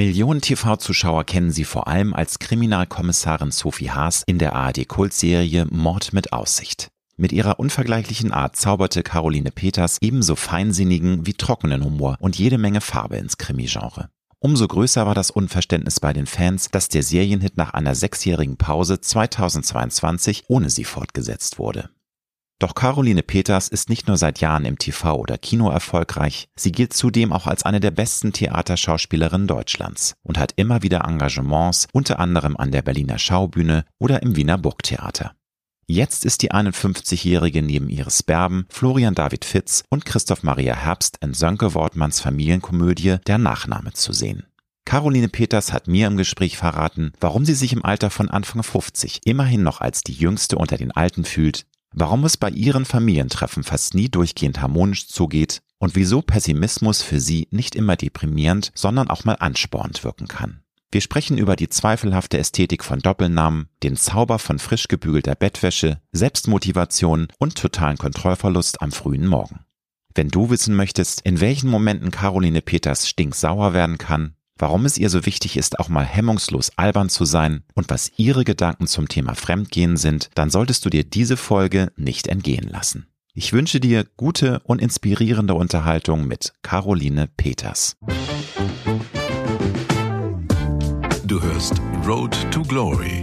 Millionen TV-Zuschauer kennen sie vor allem als Kriminalkommissarin Sophie Haas in der ARD-Kultserie Mord mit Aussicht. Mit ihrer unvergleichlichen Art zauberte Caroline Peters ebenso feinsinnigen wie trockenen Humor und jede Menge Farbe ins Krimi-Genre. Umso größer war das Unverständnis bei den Fans, dass der Serienhit nach einer sechsjährigen Pause 2022 ohne sie fortgesetzt wurde. Doch Caroline Peters ist nicht nur seit Jahren im TV oder Kino erfolgreich, sie gilt zudem auch als eine der besten Theaterschauspielerinnen Deutschlands und hat immer wieder Engagements, unter anderem an der Berliner Schaubühne oder im Wiener Burgtheater. Jetzt ist die 51-Jährige neben ihres Berben, Florian David Fitz und Christoph Maria Herbst in Sönke Wortmanns Familienkomödie Der Nachname zu sehen. Caroline Peters hat mir im Gespräch verraten, warum sie sich im Alter von Anfang 50 immerhin noch als die Jüngste unter den Alten fühlt, warum es bei ihren Familientreffen fast nie durchgehend harmonisch zugeht und wieso Pessimismus für sie nicht immer deprimierend, sondern auch mal anspornend wirken kann. Wir sprechen über die zweifelhafte Ästhetik von Doppelnamen, den Zauber von frisch gebügelter Bettwäsche, Selbstmotivation und totalen Kontrollverlust am frühen Morgen. Wenn du wissen möchtest, in welchen Momenten Caroline Peters stinksauer werden kann, warum es ihr so wichtig ist, auch mal hemmungslos albern zu sein und was ihre Gedanken zum Thema Fremdgehen sind, dann solltest du dir diese Folge nicht entgehen lassen. Ich wünsche dir gute und inspirierende Unterhaltung mit Caroline Peters. Du hörst Road to Glory.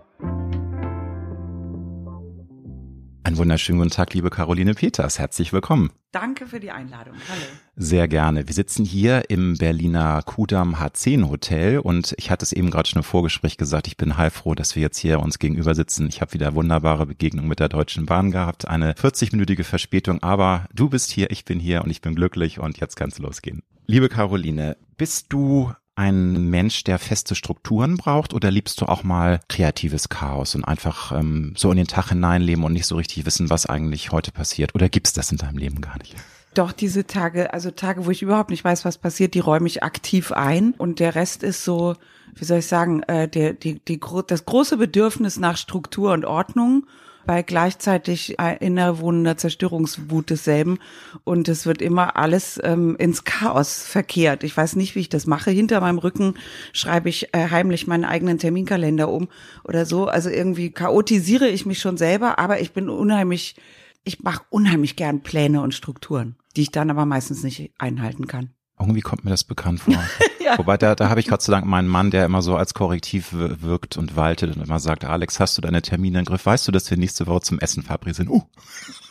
Einen wunderschönen guten Tag, liebe Caroline Peters. Herzlich willkommen. Danke für die Einladung. Hallo. Sehr gerne. Wir sitzen hier im Berliner Kudam H10 Hotel und ich hatte es eben gerade schon im Vorgespräch gesagt, ich bin heilfroh, dass wir jetzt hier uns gegenüber sitzen. Ich habe wieder wunderbare Begegnung mit der Deutschen Bahn gehabt, eine 40-minütige Verspätung, aber du bist hier, ich bin hier und ich bin glücklich und jetzt kann es losgehen. Liebe Caroline, bist du ein Mensch, der feste Strukturen braucht oder liebst du auch mal kreatives Chaos und einfach ähm, so in den Tag hineinleben und nicht so richtig wissen, was eigentlich heute passiert? Oder gibt's das in deinem Leben gar nicht? Doch, diese Tage, also Tage, wo ich überhaupt nicht weiß, was passiert, die räume ich aktiv ein. Und der Rest ist so, wie soll ich sagen, äh, der, die, die, das große Bedürfnis nach Struktur und Ordnung bei gleichzeitig innerwohnender Zerstörungswut desselben. Und es wird immer alles ähm, ins Chaos verkehrt. Ich weiß nicht, wie ich das mache. Hinter meinem Rücken schreibe ich äh, heimlich meinen eigenen Terminkalender um oder so. Also irgendwie chaotisiere ich mich schon selber, aber ich bin unheimlich, ich mache unheimlich gern Pläne und Strukturen, die ich dann aber meistens nicht einhalten kann. Irgendwie kommt mir das bekannt vor. ja. Wobei, da, da habe ich Gott sei Dank meinen Mann, der immer so als Korrektiv wirkt und waltet und immer sagt, Alex, hast du deine Termine im Griff? Weißt du, dass wir nächste Woche zum Essen verabreden? Uh,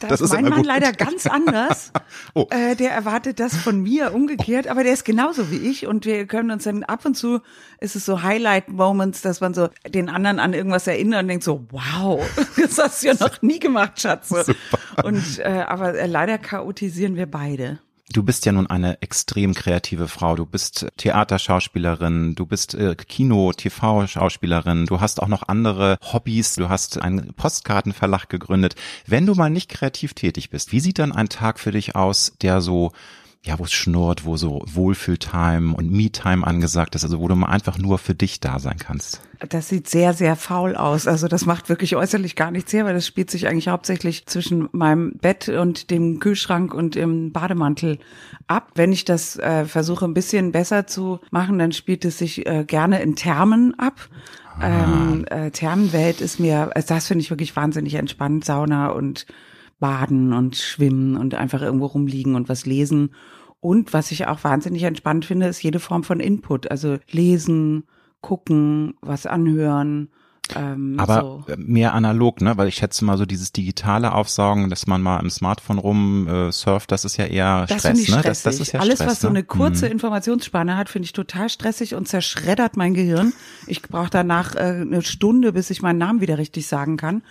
das, das ist mein Mann gut. leider ganz anders. oh. äh, der erwartet das von mir umgekehrt, aber der ist genauso wie ich und wir können uns dann ab und zu, ist es so Highlight-Moments, dass man so den anderen an irgendwas erinnert und denkt so, wow, das hast du ja noch nie gemacht, Schatze. Super. Und äh, aber äh, leider chaotisieren wir beide. Du bist ja nun eine extrem kreative Frau. Du bist Theaterschauspielerin, du bist äh, Kino, TV-Schauspielerin, du hast auch noch andere Hobbys, du hast einen Postkartenverlag gegründet. Wenn du mal nicht kreativ tätig bist, wie sieht dann ein Tag für dich aus, der so ja, wo es schnurrt, wo so Wohlfühltime und Me-Time angesagt ist, also wo du mal einfach nur für dich da sein kannst. Das sieht sehr, sehr faul aus. Also das macht wirklich äußerlich gar nichts her, weil das spielt sich eigentlich hauptsächlich zwischen meinem Bett und dem Kühlschrank und dem Bademantel ab. Wenn ich das äh, versuche ein bisschen besser zu machen, dann spielt es sich äh, gerne in Thermen ab. Ah. Ähm, äh, Thermenwelt ist mir, also das finde ich wirklich wahnsinnig entspannt, Sauna und baden und schwimmen und einfach irgendwo rumliegen und was lesen. Und was ich auch wahnsinnig entspannt finde, ist jede Form von Input. Also lesen, gucken, was anhören. Ähm, Aber so. mehr analog, ne? Weil ich schätze mal so dieses digitale Aufsaugen, dass man mal im Smartphone rum äh, surft, das ist ja eher das Stress, ne? Das, das ist ja Alles, Stress, was so eine kurze mhm. Informationsspanne hat, finde ich total stressig und zerschreddert mein Gehirn. Ich brauche danach äh, eine Stunde, bis ich meinen Namen wieder richtig sagen kann.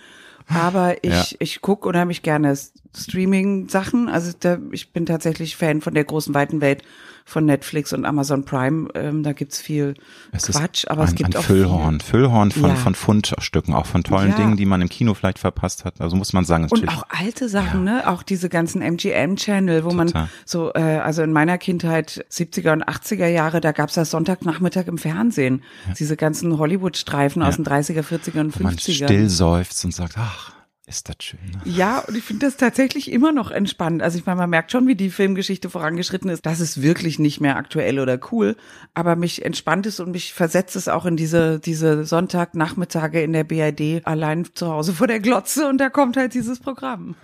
Aber ich, Ja. ich gucke unheimlich gerne Streaming-Sachen. Also da, ich bin tatsächlich Fan von der großen weiten Welt von Netflix und Amazon Prime. Ähm, da gibt's viel Es Quatsch, aber ein, es gibt ein auch Füllhorn, Füllhorn von, Ja. von Fundstücken, auch von tollen Ja. Dingen, die man im Kino vielleicht verpasst hat. Also muss man sagen, ist Und natürlich- auch alte Sachen, ne? Auch diese ganzen MGM-Channel, wo Total. man so, äh, also in meiner Kindheit, 70er und 80er Jahre, da gab's das Sonntagnachmittag im Fernsehen. Diese ganzen Hollywood-Streifen aus den 30er, 40er und wo man 50er. still seufzt und sagt, ach, ist das schön. Ne? Ja, und ich finde das tatsächlich immer noch entspannend. Also ich meine, man merkt schon, wie die Filmgeschichte vorangeschritten ist. Das ist wirklich nicht mehr aktuell oder cool. Aber mich entspannt es und mich versetzt es auch in diese, diese Sonntagnachmittage in der BRD allein zu Hause vor der Glotze und da kommt halt dieses Programm.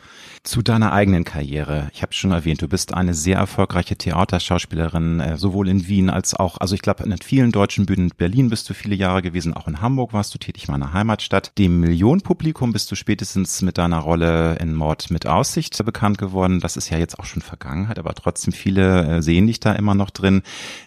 Zu deiner eigenen Karriere. Ich habe schon erwähnt, du bist eine sehr erfolgreiche Theaterschauspielerin, äh, sowohl in Wien als auch, also ich glaube, in vielen deutschen Bühnen. In Berlin bist du viele Jahre gewesen, auch in Hamburg warst du tätig, meiner Heimatstadt. Dem Millionenpublikum bist du spätestens mit deiner Rolle in Mord mit Aussicht bekannt geworden. Das ist ja jetzt auch schon Vergangenheit, aber trotzdem viele äh, sehen dich da immer noch drin.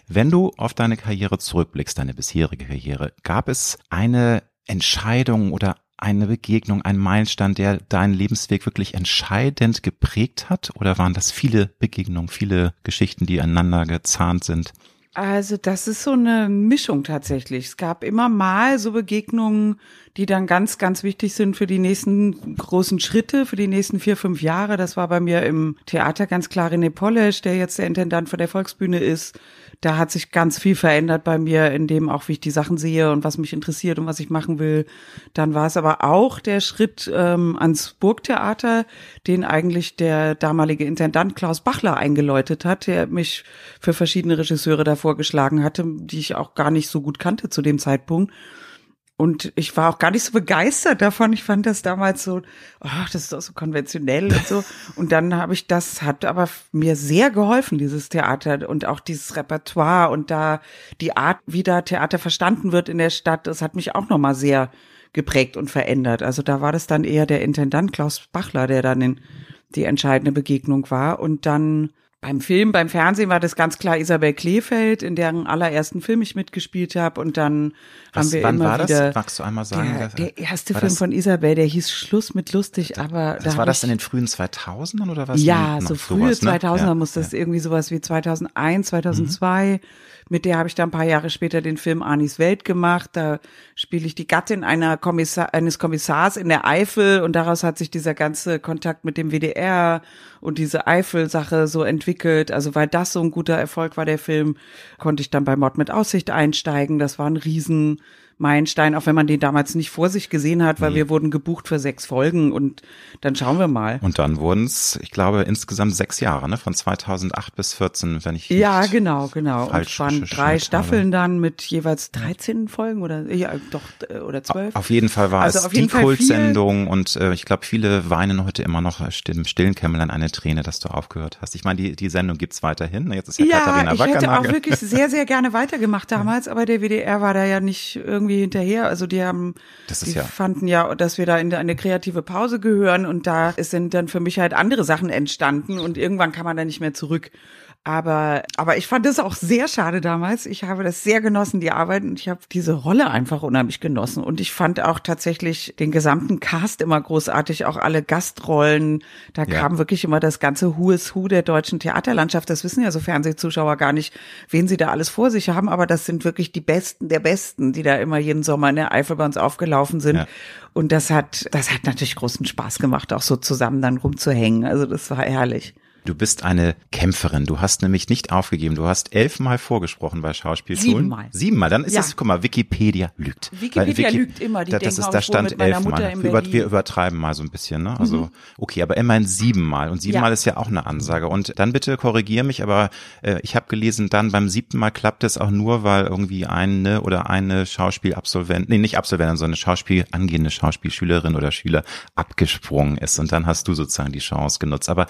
Wenn du auf deine Karriere zurückblickst, deine bisherige Karriere, gab es eine Entscheidung oder eine Begegnung, ein Meilenstein, der deinen Lebensweg wirklich entscheidend geprägt hat? Oder waren das viele Begegnungen, viele Geschichten, die aneinander gezahnt sind? Also das ist so eine Mischung tatsächlich. Es gab immer mal so Begegnungen, die dann ganz, ganz wichtig sind für die nächsten großen Schritte, für die nächsten vier, fünf Jahre. Das war bei mir im Theater ganz klar René Polesch, der jetzt der Intendant von der Volksbühne ist. Da hat sich ganz viel verändert bei mir, in dem auch, wie ich die Sachen sehe und was mich interessiert und was ich machen will. Dann war es aber auch der Schritt ähm, ans Burgtheater, den eigentlich der damalige Intendant Klaus Bachler eingeläutet hat, der mich für verschiedene Regisseure da vorgeschlagen hatte, die ich auch gar nicht so gut kannte zu dem Zeitpunkt. Und ich war auch gar nicht so begeistert davon. Ich fand das damals so, ach, das ist doch so konventionell und so. Und dann habe ich das, hat aber mir sehr geholfen, dieses Theater und auch dieses Repertoire und da die Art, wie da Theater verstanden wird in der Stadt, das hat mich auch nochmal sehr geprägt und verändert. Also da war das dann eher der Intendant Klaus Bachler, der dann in die entscheidende Begegnung war. Und dann beim Film, beim Fernsehen war das ganz klar Isabel Kleefeld, in deren allerersten Film ich mitgespielt habe. Und dann Was, haben wir wann immer war wieder. das? Magst du einmal sagen? Der, der erste Film das- von Isabel, der hieß Schluss mit lustig, aber Das da war das in den frühen 2000ern oder was? ja, so frühe sowas, ne? 2000er Ja, muss das ja. irgendwie sowas wie 2001, 2002. Mhm. Mit der habe ich dann ein paar Jahre später den Film Anis Welt gemacht. Da spiele ich die Gattin einer Kommissar, eines Kommissars in der Eifel und daraus hat sich dieser ganze Kontakt mit dem WDR und diese Eifel-Sache so entwickelt. Also weil das so ein guter Erfolg war, der Film, konnte ich dann bei Mord mit Aussicht einsteigen. Das war ein riesen Meilenstein, auch wenn man den damals nicht vor sich gesehen hat, weil wir wurden gebucht für sechs Folgen und dann schauen wir mal. Und dann wurden es, ich glaube, insgesamt sechs Jahre, ne? Von 2008 bis 14, wenn ich Ja, nicht genau, genau. Und es waren drei. Staffeln dann mit jeweils 13 Folgen oder ja, doch äh, oder zwölf. Auf jeden Fall war Also es die Kultsendung und äh, ich glaube, viele weinen heute immer noch äh, im stillen Kämmerlein eine Träne, dass du aufgehört hast. Ich meine, die, die Sendung gibt's weiterhin. Jetzt ist ja, Ja, Katharina ich hätte auch wirklich sehr, sehr gerne weitergemacht damals, aber der WDR war da ja nicht irgendwie hinterher. Also die haben, die ja- fanden ja, dass wir da in eine kreative Pause gehören und da sind dann für mich halt andere Sachen entstanden und irgendwann kann man da nicht mehr zurück. Aber, aber ich fand das auch sehr schade damals. Ich habe das sehr genossen, die Arbeit, und ich habe diese Rolle einfach unheimlich genossen. Und ich fand auch tatsächlich den gesamten Cast immer großartig, auch alle Gastrollen. Da Ja. kam wirklich immer das ganze Who is Who der deutschen Theaterlandschaft. Das wissen ja so Fernsehzuschauer gar nicht, wen sie da alles vor sich haben. Aber das sind wirklich die Besten der Besten, die da immer jeden Sommer in der Eifel bei uns aufgelaufen sind. Ja. Und das hat, das hat natürlich großen Spaß gemacht, auch so zusammen dann rumzuhängen. Also das war herrlich. Du bist eine Kämpferin. Du hast nämlich nicht aufgegeben. Du hast elfmal vorgesprochen bei Schauspielschulen. Siebenmal. Siebenmal. Dann ist Ja. das, guck mal, Wikipedia lügt. Wikipedia Weil lügt immer. Die da, das ist, da stand elfmal. Über. Mhm. wir übertreiben mal so ein bisschen, ne? Also, okay, aber immerhin siebenmal. Und siebenmal Ja. ist ja auch eine Ansage. Und dann bitte korrigier mich, aber äh, ich habe gelesen, dann beim siebten Mal klappt es auch nur, weil irgendwie eine oder eine Schauspielabsolvent, nee, nicht Absolventin, sondern eine Schauspiel, angehende Schauspielschülerin oder Schüler abgesprungen ist. Und dann hast du sozusagen die Chance genutzt. Aber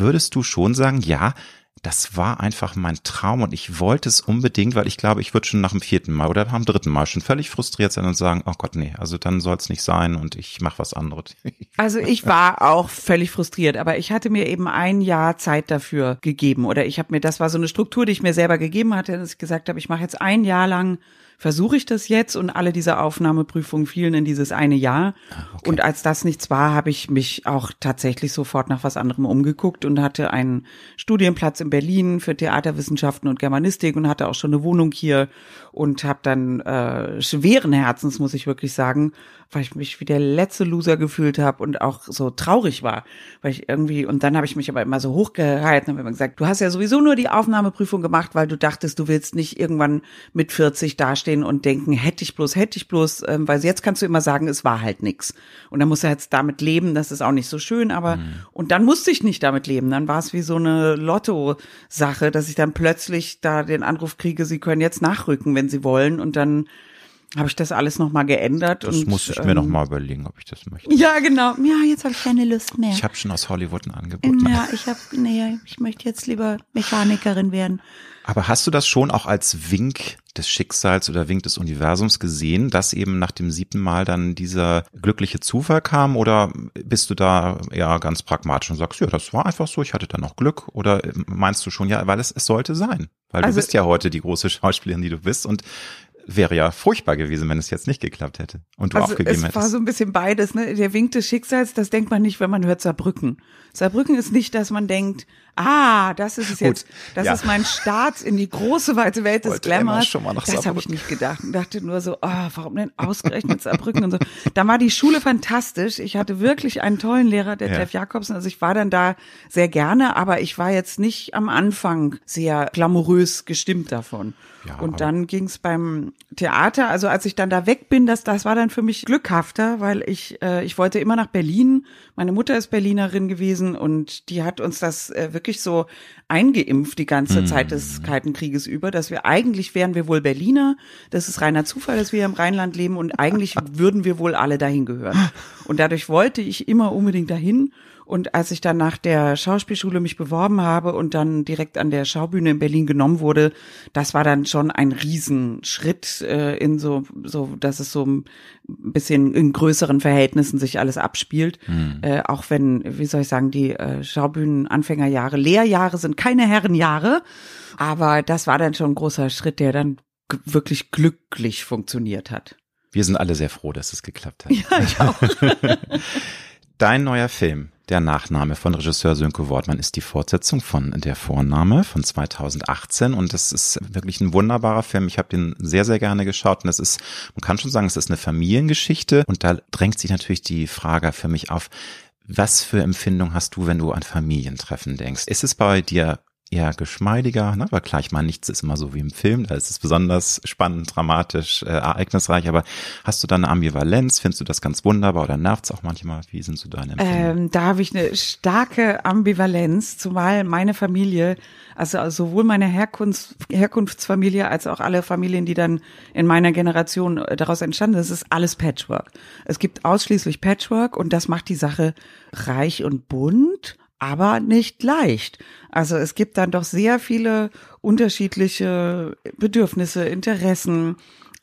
würdest du schon sagen, ja, das war einfach mein Traum und ich wollte es unbedingt, weil ich glaube, ich würde schon nach dem vierten Mal oder nach dem dritten Mal schon völlig frustriert sein und sagen, oh Gott, nee, also dann soll es nicht sein und ich mache was anderes. Also ich war auch völlig frustriert, aber ich hatte mir eben ein Jahr Zeit dafür gegeben oder ich habe mir, das war so eine Struktur, die ich mir selber gegeben hatte, dass ich gesagt habe, ich mache jetzt ein Jahr lang versuche ich das jetzt und alle diese Aufnahmeprüfungen fielen in dieses eine Jahr. Ah, okay. Und als das nichts war, habe ich mich auch tatsächlich sofort nach was anderem umgeguckt und hatte einen Studienplatz in Berlin für Theaterwissenschaften und Germanistik und hatte auch schon eine Wohnung hier und habe dann äh, schweren Herzens, muss ich wirklich sagen, weil ich mich wie der letzte Loser gefühlt habe und auch so traurig war, weil ich irgendwie und dann habe ich mich aber immer so hochgehalten und habe immer gesagt, du hast ja sowieso nur die Aufnahmeprüfung gemacht, weil du dachtest, du willst nicht irgendwann mit 40 dastehen und denken, hätte ich bloß, hätte ich bloß, ähm, weil jetzt kannst du immer sagen, es war halt nix. Und dann musst du jetzt damit leben, das ist auch nicht so schön, aber mhm. und dann musste ich nicht damit leben, dann war es wie so eine Lotto-Sache, dass ich dann plötzlich da den Anruf kriege, sie können jetzt nachrücken, wenn sie wollen. Und dann habe ich das alles nochmal geändert. Das und, muss ich mir ähm, nochmal überlegen, ob ich das möchte. Ja, genau. Ja, jetzt habe ich keine Lust mehr. Ich habe schon aus Hollywood ein Angebot. Ja, ich habe, nee, ich möchte jetzt lieber Mechanikerin werden. Aber hast du das schon auch als Wink des Schicksals oder Wink des Universums gesehen, dass eben nach dem siebten Mal dann dieser glückliche Zufall kam? Oder bist du da ja ganz pragmatisch und sagst, ja, das war einfach so, ich hatte dann auch Glück? Oder meinst du schon, ja, weil es, es sollte sein? Weil also, du bist ja heute die große Schauspielerin, die du bist und wäre ja furchtbar gewesen, wenn es jetzt nicht geklappt hätte und du also aufgegeben es hättest. Es war so ein bisschen beides, ne? Der Wink des Schicksals, das denkt man nicht, wenn man hört Saarbrücken. Saarbrücken ist nicht, dass man denkt, ah, das ist es jetzt, das ja. ist mein Start in die große weite Welt des Wollte Glamours. Schon mal nach das habe ich nicht gedacht und dachte nur so, ah, oh, warum denn ausgerechnet Saarbrücken und so. Da war die Schule fantastisch. Ich hatte wirklich einen tollen Lehrer, der ja. Jeff Jakobsen. Also ich war dann da sehr gerne, aber ich war jetzt nicht am Anfang sehr glamourös gestimmt davon. Ja, und dann ging es beim Theater, also als ich dann da weg bin, das, das war dann für mich glückhafter, weil ich, äh, ich wollte immer nach Berlin. Meine Mutter ist Berlinerin gewesen und die hat uns das äh, wirklich so eingeimpft die ganze mhm. Zeit des Kalten Krieges über, dass wir eigentlich wären wir wohl Berliner. Das ist reiner Zufall, dass wir im Rheinland leben und eigentlich würden wir wohl alle dahin gehören. Und dadurch wollte ich immer unbedingt dahin. Und als ich dann nach der Schauspielschule mich beworben habe und dann direkt an der Schaubühne in Berlin genommen wurde, das war dann schon ein Riesenschritt äh, in so, so, dass es so ein bisschen in größeren Verhältnissen sich alles abspielt. Mhm. Äh, auch wenn, wie soll ich sagen, die äh, Schaubühnen-Anfängerjahre, Lehrjahre sind keine Herrenjahre. Aber das war dann schon ein großer Schritt, der dann wirklich glücklich funktioniert hat. Wir sind alle sehr froh, dass es geklappt hat. Ja, ich auch. Dein neuer Film, der Nachname von Regisseur Sönke Wortmann ist die Fortsetzung von Der Vorname von 2018 und das ist wirklich ein wunderbarer Film. Ich habe den sehr, sehr gerne geschaut und das ist, man kann schon sagen, es ist eine Familiengeschichte und da drängt sich natürlich die Frage für mich auf, was für Empfindung hast du, wenn du an Familientreffen denkst? Ist es bei dir eher geschmeidiger, ne? weil klar, ich meine, nichts ist immer so wie im Film, da ist es besonders spannend, dramatisch, äh, ereignisreich, aber hast du da eine Ambivalenz, findest du das ganz wunderbar oder nervt's auch manchmal, wie sind so deine Empfindungen? Ähm, da habe ich eine starke Ambivalenz, zumal meine Familie, also sowohl meine Herkunfts Herkunftsfamilie als auch alle Familien, die dann in meiner Generation äh, daraus entstanden sind, das ist alles Patchwork. Es gibt ausschließlich Patchwork und das macht die Sache reich und bunt aber nicht leicht. Also es gibt dann doch sehr viele unterschiedliche Bedürfnisse, Interessen,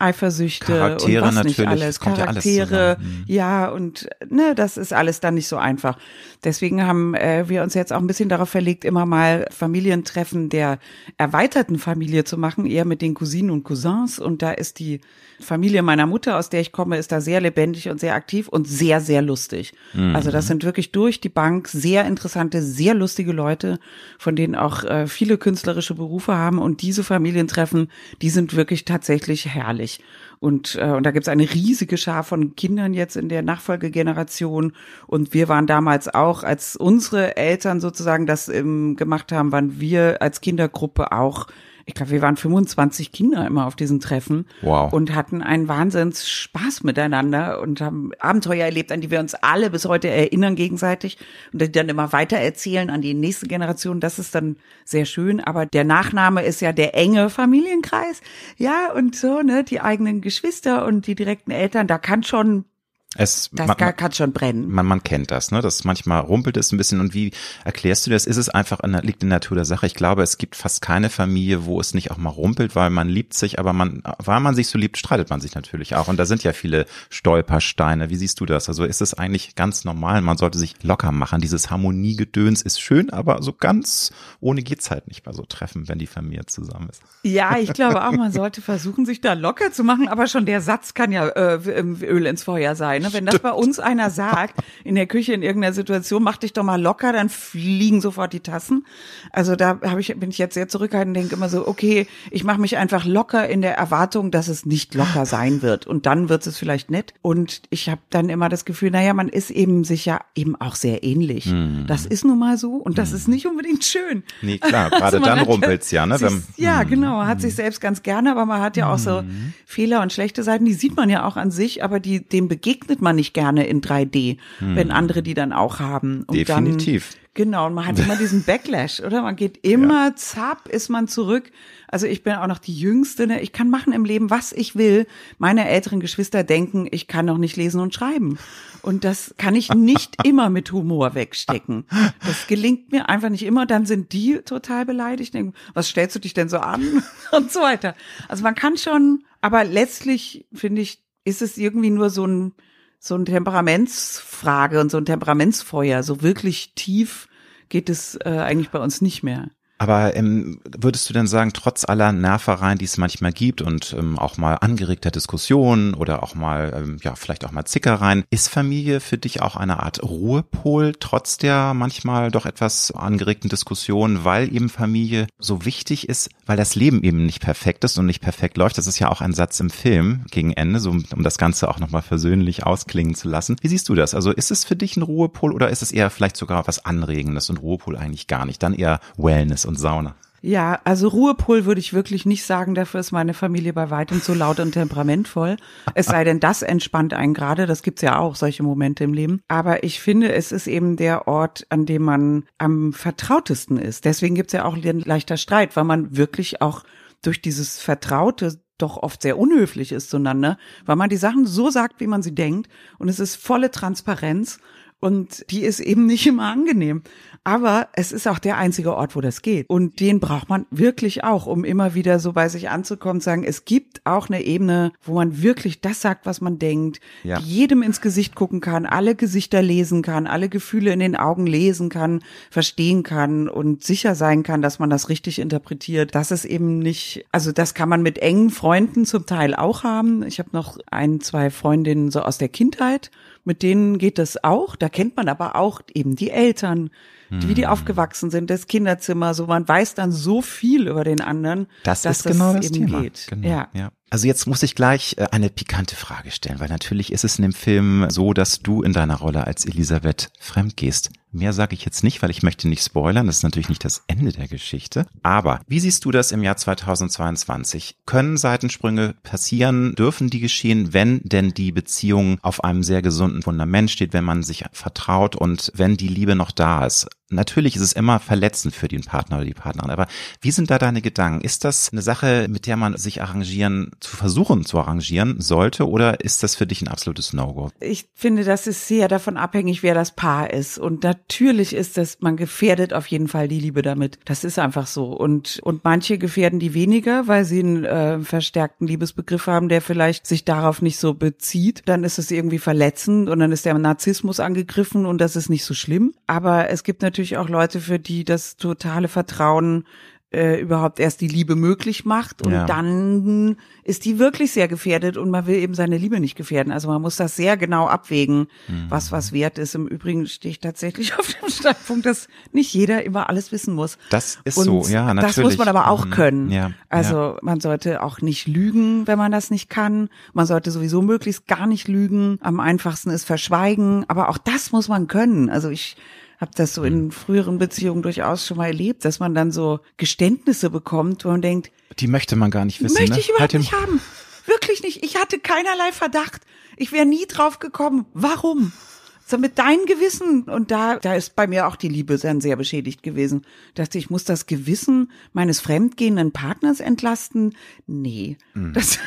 Eifersüchte Charaktere und was nicht alles, Charaktere, ja, alles mhm. ja, und ne, das ist alles dann nicht so einfach. Deswegen haben äh, wir uns jetzt auch ein bisschen darauf verlegt, immer mal Familientreffen der erweiterten Familie zu machen, eher mit den Cousinen und Cousins. Und da ist die Familie meiner Mutter, aus der ich komme, ist da sehr lebendig und sehr aktiv und sehr, sehr lustig. Mhm. Also das sind wirklich durch die Bank sehr interessante, sehr lustige Leute, von denen auch äh, viele künstlerische Berufe haben. Und diese Familientreffen, die sind wirklich tatsächlich herrlich. Und, äh, und da gibt's eine riesige Schar von Kindern jetzt in der Nachfolgegeneration. Und wir waren damals auch, als unsere Eltern sozusagen das ähm, gemacht haben, waren wir als Kindergruppe auch ich glaube, wir waren 25 Kinder immer auf diesen Treffen wow. und hatten einen Wahnsinns Spaß miteinander und haben Abenteuer erlebt, an die wir uns alle bis heute erinnern gegenseitig und die dann immer weiter erzählen an die nächste Generation. Das ist dann sehr schön. Aber der Nachname ist ja der enge Familienkreis. Ja, und so, ne, die eigenen Geschwister und die direkten Eltern, da kann schon Es, Das man, kann, kann schon brennen. man, man kennt das, ne? Das manchmal rumpelt es ein bisschen. Und wie erklärst du das? Ist es einfach in der, liegt in der Natur der Sache? Ich glaube, es gibt fast keine Familie, wo es nicht auch mal rumpelt, weil man liebt sich, aber man, weil man sich so liebt, streitet man sich natürlich auch. Und da sind ja viele Stolpersteine. Wie siehst du das? Also ist es eigentlich ganz normal? Man sollte sich locker machen. Dieses Harmoniegedöns ist schön, aber so ganz ohne geht's halt nicht mal so treffen, wenn die Familie zusammen ist. Ja, ich glaube auch, man sollte versuchen, sich da locker zu machen, aber schon der Satz kann ja äh, Öl ins Feuer sein. Ne? Wenn das bei uns einer sagt, in der Küche in irgendeiner Situation, mach dich doch mal locker, dann fliegen sofort die Tassen. Also da hab ich, bin ich jetzt sehr zurückhaltend und denke immer so, okay, ich mache mich einfach locker in der Erwartung, dass es nicht locker sein wird. Und dann wird es vielleicht nett. Und ich habe dann immer das Gefühl, naja, man ist eben sich ja eben auch sehr ähnlich. Mhm. Das ist nun mal so und das ist nicht unbedingt schön. Nee, klar, gerade man dann rumpelt's ja, ne? sich- Wenn- ja, genau. Man hat sich selbst ganz gerne, aber man hat ja auch so Fehler und schlechte Seiten, die sieht man ja auch an sich, aber die, dem begegnet man nicht gerne in 3D, wenn andere die dann auch haben. Und Definitiv. Dann, genau, und man hat immer diesen Backlash, oder? Man geht immer, zapp, ist man zurück. Also ich bin auch noch die Jüngste, ne? ich kann machen im Leben, was ich will. Meine älteren Geschwister denken, ich kann noch nicht lesen und schreiben. Und das kann ich nicht immer mit Humor wegstecken. Das gelingt mir einfach nicht immer. Dann sind die total beleidigt. Denken, was stellst du dich denn so an? Und so weiter. Also man kann schon, aber letztlich finde ich, ist es irgendwie nur so ein, so ein Temperamentsfrage und so ein Temperamentsfeuer. So wirklich tief geht es äh, eigentlich bei uns nicht mehr. Aber ähm, würdest du denn sagen, trotz aller Nervereien, die es manchmal gibt und ähm, auch mal angeregter Diskussionen oder auch mal, ähm, ja, vielleicht auch mal Zickereien, ist Familie für dich auch eine Art Ruhepol, trotz der manchmal doch etwas angeregten Diskussionen, weil eben Familie so wichtig ist, weil das Leben eben nicht perfekt ist und nicht perfekt läuft. Das ist ja auch ein Satz im Film gegen Ende, so um das Ganze auch nochmal versöhnlich ausklingen zu lassen. Wie siehst du das? Also ist es für dich ein Ruhepol oder ist es eher vielleicht sogar was Anregendes und Ruhepol eigentlich gar nicht? Dann eher Wellness und Sauna. Ja, also Ruhepol würde ich wirklich nicht sagen. Dafür ist meine Familie bei weitem zu laut und temperamentvoll. Es sei denn, das entspannt einen gerade. Das gibt's ja auch, solche Momente im Leben. Aber ich finde, es ist eben der Ort, an dem man am vertrautesten ist. Deswegen gibt's ja auch leichter Streit, weil man wirklich auch durch dieses Vertraute doch oft sehr unhöflich ist zueinander, weil man die Sachen so sagt, wie man sie denkt. Und es ist volle Transparenz. Und die ist eben nicht immer angenehm. Aber es ist auch der einzige Ort, wo das geht. Und den braucht man wirklich auch, um immer wieder so bei sich anzukommen, zu sagen, es gibt auch eine Ebene, wo man wirklich das sagt, was man denkt, Ja. die jedem ins Gesicht gucken kann, alle Gesichter lesen kann, alle Gefühle in den Augen lesen kann, verstehen kann und sicher sein kann, dass man das richtig interpretiert. Das ist eben nicht, also das kann man mit engen Freunden zum Teil auch haben. Ich habe noch ein, zwei Freundinnen so aus der Kindheit, mit denen geht das auch. Da kennt man aber auch eben die Eltern, die, wie die aufgewachsen sind, das Kinderzimmer, so man weiß dann so viel über den anderen, Das dass ist genau das eben Thema. geht. Genau, Ja. ja. Also jetzt muss ich gleich äh, eine pikante Frage stellen, weil natürlich ist es in dem Film so, dass du in deiner Rolle als Elisabeth fremd gehst. Mehr sage ich jetzt nicht, weil ich möchte nicht spoilern. Das ist natürlich nicht das Ende der Geschichte. Aber wie siehst du das im Jahr 2022? Können Seitensprünge passieren? Dürfen die geschehen, wenn denn die Beziehung auf einem sehr gesunden Fundament steht, wenn man sich vertraut und wenn die Liebe noch da ist? Natürlich ist es immer verletzend für den Partner oder die Partnerin. Aber wie sind da deine Gedanken? Ist das eine Sache, mit der man sich arrangieren, zu versuchen zu arrangieren sollte? Oder ist das für dich ein absolutes No-Go? Ich finde, das ist sehr davon abhängig, wer das Paar ist. Und natürlich ist das, man gefährdet auf jeden Fall die Liebe damit. Das ist einfach so. Und, und manche gefährden die weniger, weil sie einen äh, verstärkten Liebesbegriff haben, der vielleicht sich darauf nicht so bezieht. Dann ist es irgendwie verletzend und dann ist der Narzissmus angegriffen und das ist nicht so schlimm. Aber es gibt natürlich auch Leute, für die das totale Vertrauen äh, überhaupt erst die Liebe möglich macht und Ja. dann ist die wirklich sehr gefährdet und man will eben seine Liebe nicht gefährden. Also man muss das sehr genau abwägen, Mhm. was was wert ist. Im Übrigen stehe ich tatsächlich auf dem Standpunkt, dass nicht jeder immer alles wissen muss. Das ist und so, ja, natürlich. Das muss man aber auch Mhm. können. Ja, also man sollte auch nicht lügen, wenn man das nicht kann. Man sollte sowieso möglichst gar nicht lügen. Am einfachsten ist verschweigen. Aber auch das muss man können. Also ich habe das so in früheren Beziehungen durchaus schon mal erlebt, dass man dann so Geständnisse bekommt, wo man denkt, Die möchte man gar nicht wissen. möchte ne? ich überhaupt den- nicht haben. Wirklich nicht. Ich hatte keinerlei Verdacht. Ich wäre nie drauf gekommen. Warum? So mit deinem Gewissen. Und da, da ist bei mir auch die Liebe dann sehr beschädigt gewesen. Dachte ich, muss das Gewissen meines fremdgehenden Partners entlasten? Nee. Mhm. Das,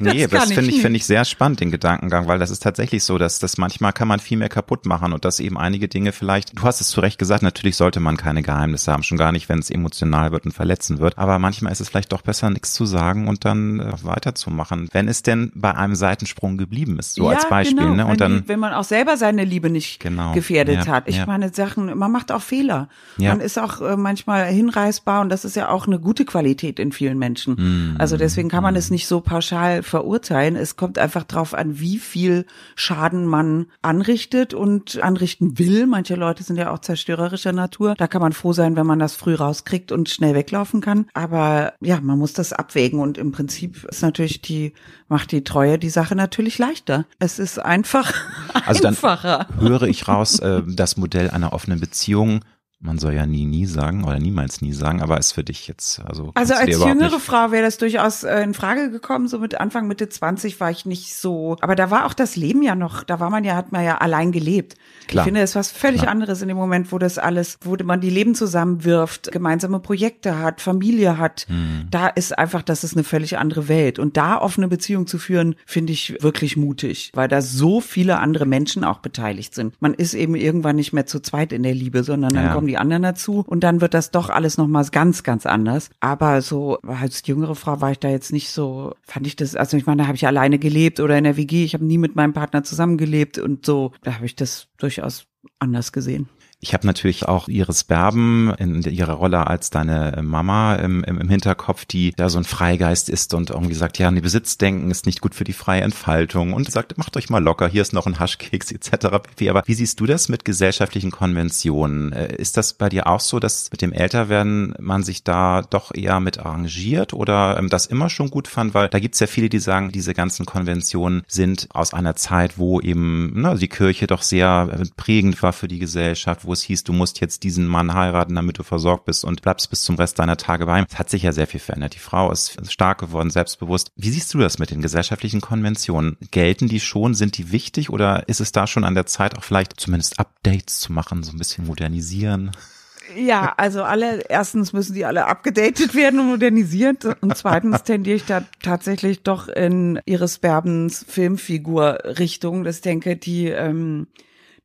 Nee, das das kann finde ich, finde ich sehr spannend, den Gedankengang, weil das ist tatsächlich so, dass das manchmal kann man viel mehr kaputt machen und dass eben einige Dinge vielleicht, du hast es zu Recht gesagt, natürlich sollte man keine Geheimnisse haben, schon gar nicht, wenn es emotional wird und verletzen wird, aber manchmal ist es vielleicht doch besser, nichts zu sagen und dann äh, weiterzumachen, wenn es denn bei einem Seitensprung geblieben ist, so ja, als Beispiel, genau, ne? wenn, Und dann, die, wenn man auch selber seine Liebe nicht Genau, gefährdet ja, hat. Ich ja. meine Sachen, man macht auch Fehler. Ja. Man ist auch äh, manchmal hinreißbar und das ist ja auch eine gute Qualität in vielen Menschen. Mhm. Also deswegen kann man es nicht so pauschal verurteilen. Es kommt einfach drauf an, wie viel Schaden man anrichtet und anrichten will. Manche Leute sind ja auch zerstörerischer Natur. Da kann man froh sein, wenn man das früh rauskriegt und schnell weglaufen kann. Aber ja, man muss das abwägen und im Prinzip ist natürlich die, macht die Treue die Sache natürlich leichter. Es ist einfach Also dann einfacher. Höre ich raus, äh, das Modell einer offenen Beziehung, man soll ja nie, nie sagen oder niemals nie sagen, aber ist für dich jetzt, also. Also als jüngere Frau wäre das durchaus äh, in Frage gekommen. So mit Anfang, Mitte 20 war ich nicht so. Aber da war auch das Leben ja noch, da war man ja, hat man ja allein gelebt. Klar. Ich finde, es ist was völlig Klar. anderes in dem Moment, wo das alles, wo man die Leben zusammenwirft, gemeinsame Projekte hat, Familie hat. Hm. Da ist einfach, das ist eine völlig andere Welt. Und da offene Beziehung zu führen, finde ich wirklich mutig, weil da so viele andere Menschen auch beteiligt sind. Man ist eben irgendwann nicht mehr zu zweit in der Liebe, sondern dann Ja. kommen die anderen dazu. Und dann wird das doch alles nochmal ganz, ganz anders. Aber so als jüngere Frau war ich da jetzt nicht so, fand ich das, also ich meine, da habe ich alleine gelebt oder in der WG, ich habe nie mit meinem Partner zusammengelebt und so, da habe ich das durchaus anders gesehen. Ich habe natürlich auch Iris Berben in ihrer Rolle als deine Mama im, im, Hinterkopf, die ja so ein Freigeist ist und irgendwie sagt, ja, nee, Besitzdenken ist nicht gut für die freie Entfaltung und sagt, macht euch mal locker, hier ist noch ein Haschkeks etc. pp. Aber wie siehst du das mit gesellschaftlichen Konventionen? Äh, Ist das bei dir auch so, dass mit dem Älterwerden man sich da doch eher mit arrangiert oder ähm, das immer schon gut fand? Weil da gibt's ja viele, die sagen, diese ganzen Konventionen sind aus einer Zeit, wo eben na, die Kirche doch sehr äh, prägend war für die Gesellschaft, wo es hieß, du musst jetzt diesen Mann heiraten, damit du versorgt bist und bleibst bis zum Rest deiner Tage bei ihm. Es hat sich ja sehr viel verändert. Die Frau ist stark geworden, selbstbewusst. Wie siehst du das mit den gesellschaftlichen Konventionen? Gelten die schon? Sind die wichtig oder ist es da schon an der Zeit, auch vielleicht zumindest Updates zu machen, so ein bisschen modernisieren? Ja, also alle, erstens müssen die alle abgedatet werden und modernisiert und zweitens tendiere ich da tatsächlich doch in Iris Berbens Filmfigur-Richtung, dass ich denke, die, ähm,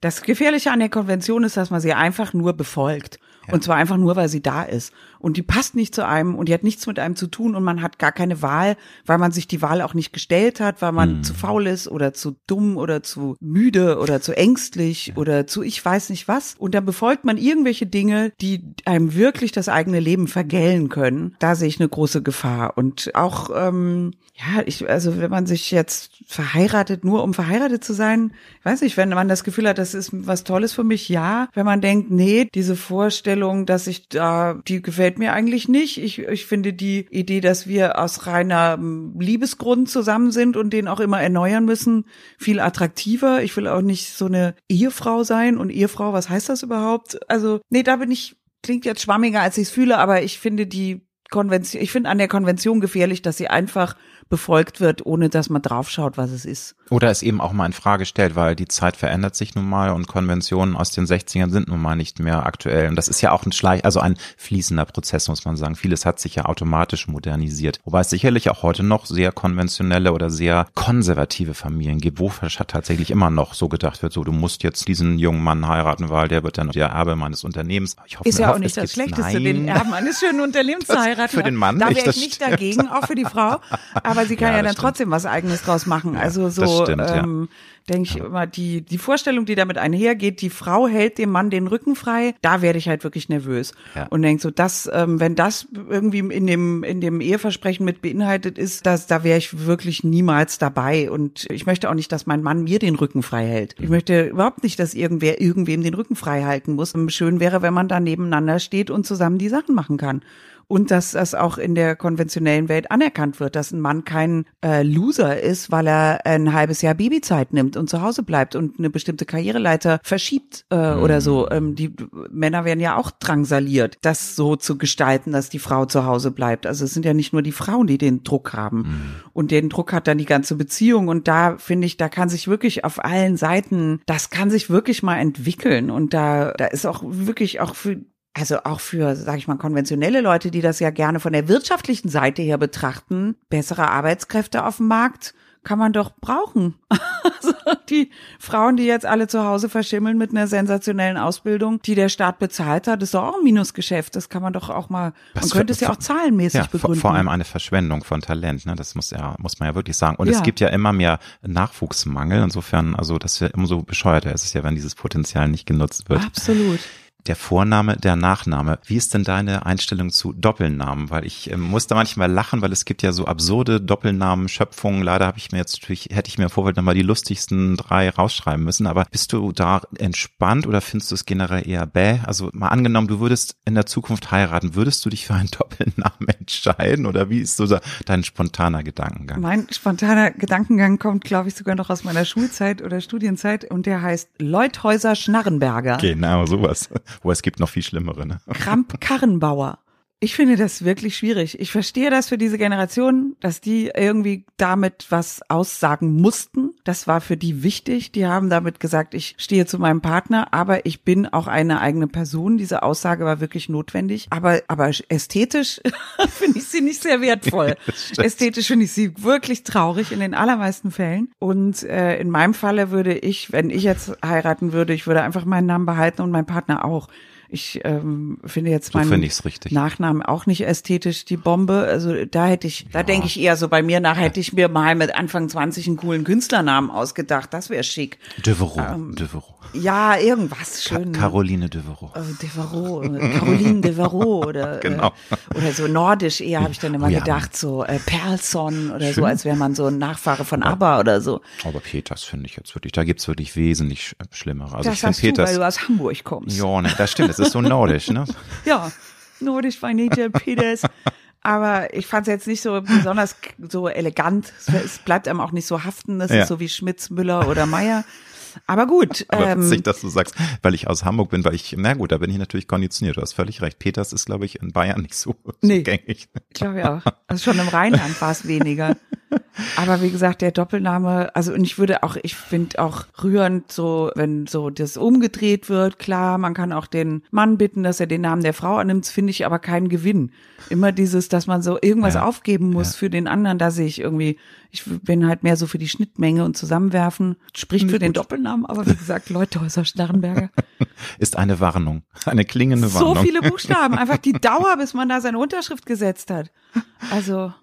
das Gefährliche an der Konvention ist, dass man sie einfach nur befolgt. Und zwar einfach nur, weil sie da ist. Und die passt nicht zu einem und die hat nichts mit einem zu tun und man hat gar keine Wahl, weil man sich die Wahl auch nicht gestellt hat, weil man zu faul ist oder zu dumm oder zu müde oder zu ängstlich oder zu ich weiß nicht was. Und dann befolgt man irgendwelche Dinge, die einem wirklich das eigene Leben vergällen können. Da sehe ich eine große Gefahr. Und auch, ähm, ja, ich, also wenn man sich jetzt verheiratet, nur um verheiratet zu sein, ich weiß nicht, wenn man das Gefühl hat, das ist was Tolles für mich, ja. Wenn man denkt, nee, diese Vorstellung, dass ich da, die gefällt mir eigentlich nicht. Ich, ich finde die Idee, dass wir aus reiner ähm, Liebesgrund zusammen sind und den auch immer erneuern müssen, viel attraktiver. Ich will auch nicht so eine Ehefrau sein und Ehefrau, was heißt das überhaupt? Also, nee, da bin ich, klingt jetzt schwammiger, als ich es fühle, aber ich finde die Konvention, ich finde an der Konvention gefährlich, dass sie einfach befolgt wird, ohne dass man draufschaut, was es ist. Oder es eben auch mal in Frage stellt, weil die Zeit verändert sich nun mal und Konventionen aus den 60ern sind nun mal nicht mehr aktuell. Und das ist ja auch ein Schleich, also ein fließender Prozess, muss man sagen. Vieles hat sich ja automatisch modernisiert. Wobei es sicherlich auch heute noch sehr konventionelle oder sehr konservative Familien gibt, wo tatsächlich immer noch so gedacht wird, so du musst jetzt diesen jungen Mann heiraten, weil der wird dann der Erbe meines Unternehmens. Ich hoffe, Ist ja hoffe, auch nicht das Schlechteste, Nein. den Erben eines schönen Unternehmens zu heiraten. für den Mann da wäre ich nicht stimmt. dagegen, auch für die Frau. Aber sie kann Ja, ja, dann trotzdem was Eigenes draus machen. also so stimmt, ja. ähm, denke ich immer, die, die Vorstellung, die damit einhergeht, die Frau hält dem Mann den Rücken frei, da werde ich halt wirklich nervös. Ja. Und denke so, das, ähm, wenn das irgendwie in dem, in dem Eheversprechen mit beinhaltet ist, das, da wäre ich wirklich niemals dabei. Und ich möchte auch nicht, dass mein Mann mir den Rücken frei hält. Ich möchte überhaupt nicht, dass irgendwer irgendwem den Rücken frei halten muss. Schön wäre, wenn man da nebeneinander steht und zusammen die Sachen machen kann. Und dass das auch in der konventionellen Welt anerkannt wird, dass ein Mann kein äh, Loser ist, weil er ein halbes Jahr Babyzeit nimmt und zu Hause bleibt und eine bestimmte Karriereleiter verschiebt äh, mhm. oder so. Ähm, die Männer werden ja auch drangsaliert, das so zu gestalten, dass die Frau zu Hause bleibt. Also es sind ja nicht nur die Frauen, die den Druck haben. Mhm. Und den Druck hat dann die ganze Beziehung. Und da finde ich, da kann sich wirklich auf allen Seiten, das kann sich wirklich mal entwickeln. Und da, da ist auch wirklich auch für also auch für, sage ich mal, konventionelle Leute, die das ja gerne von der wirtschaftlichen Seite her betrachten, bessere Arbeitskräfte auf dem Markt kann man doch brauchen. Also die Frauen, die jetzt alle zu Hause verschimmeln mit einer sensationellen Ausbildung, die der Staat bezahlt hat, ist doch auch ein Minusgeschäft. Das kann man doch auch mal, man könnte es ja auch zahlenmäßig ja, begründen. Vor, vor allem eine Verschwendung von Talent, ne? Das muss ja, muss man ja wirklich sagen. Und ja. es gibt ja immer mehr Nachwuchsmangel. Insofern, also das ist ja umso bescheuerter ist es ja, wenn dieses Potenzial nicht genutzt wird. Absolut der Vorname, der Nachname. Wie ist denn deine Einstellung zu Doppelnamen? Weil ich äh, muss da manchmal lachen, weil es gibt ja so absurde Doppelnamen, Schöpfungen. Leider habe ich mir jetzt natürlich, hätte ich mir vorher nochmal die lustigsten drei rausschreiben müssen. Aber bist du da entspannt oder findest du es generell eher bäh? Also mal angenommen, du würdest in der Zukunft heiraten, würdest du dich für einen Doppelnamen entscheiden? Oder wie ist so dein spontaner Gedankengang? Mein spontaner Gedankengang kommt, glaube ich, sogar noch aus meiner Schulzeit oder Studienzeit und der heißt Leuthäuser Schnarrenberger. Genau, sowas. Wo es gibt noch viel schlimmere. Ne? Kramp-Karrenbauer. Ich finde das wirklich schwierig. Ich verstehe das für diese Generation, dass die irgendwie damit was aussagen mussten. Das war für die wichtig. Die haben damit gesagt, ich stehe zu meinem Partner, aber ich bin auch eine eigene Person. Diese Aussage war wirklich notwendig. Aber, aber ästhetisch finde ich sie nicht sehr wertvoll. ästhetisch finde ich sie wirklich traurig in den allermeisten Fällen. Und äh, in meinem Falle würde ich, wenn ich jetzt heiraten würde, ich würde einfach meinen Namen behalten und mein Partner auch. Ich ähm, finde jetzt meinen find Nachnamen auch nicht ästhetisch, die Bombe. Also da hätte ich, da denke ich eher so bei mir nach, hätte ich mir mal mit Anfang 20 einen coolen Künstlernamen ausgedacht. Das wäre schick. Devereaux. Ähm, Devereaux. Ja, irgendwas schön. Ka Caroline Devereaux. Äh, Devereaux. Caroline Devereaux oder, genau. äh, oder so nordisch eher habe ich dann immer oh, ja. gedacht, so äh, Perlson oder schön. so, als wäre man so ein Nachfahre von ABBA oder so. Aber Peters finde ich jetzt wirklich, da gibt's wirklich wesentlich schlimmere. Also das ich finde Peters. Du, weil du aus Hamburg kommst. Ja, ne, das stimmt. Das ist so nordisch, ne? ja, nordisch bei Nadja Peters. Aber ich fand es jetzt nicht so besonders so elegant. Es bleibt einem auch nicht so haften. Das ja. ist so wie Schmitz, Müller oder Meier. Aber gut. Aber ähm, witzig, dass du sagst, weil ich aus Hamburg bin, weil ich, na gut, da bin ich natürlich konditioniert. Du hast völlig recht. Peters ist, glaube ich, in Bayern nicht so, so nee, gängig. Ich glaube ja auch. Also schon im Rheinland war es weniger. Aber wie gesagt, der Doppelname, also und ich würde auch, ich finde auch rührend so, wenn so das umgedreht wird, klar, man kann auch den Mann bitten, dass er den Namen der Frau annimmt, finde ich aber keinen Gewinn. Immer dieses, dass man so irgendwas ja, aufgeben muss ja. für den anderen, da sehe ich irgendwie, ich bin halt mehr so für die Schnittmenge und Zusammenwerfen, spricht für den Doppelnamen, aber wie gesagt, Leute, Häuser Starrenberger. Ist eine Warnung, eine klingende Warnung. So viele Buchstaben, einfach die Dauer, bis man da seine Unterschrift gesetzt hat. Also.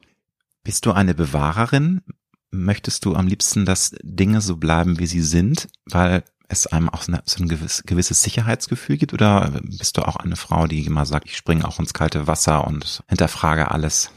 Bist du eine Bewahrerin? Möchtest du am liebsten, dass Dinge so bleiben, wie sie sind, weil es einem auch so, ein gewiss, gewisses Sicherheitsgefühl gibt? Oder bist du auch eine Frau, die immer sagt, ich springe auch ins kalte Wasser und hinterfrage alles?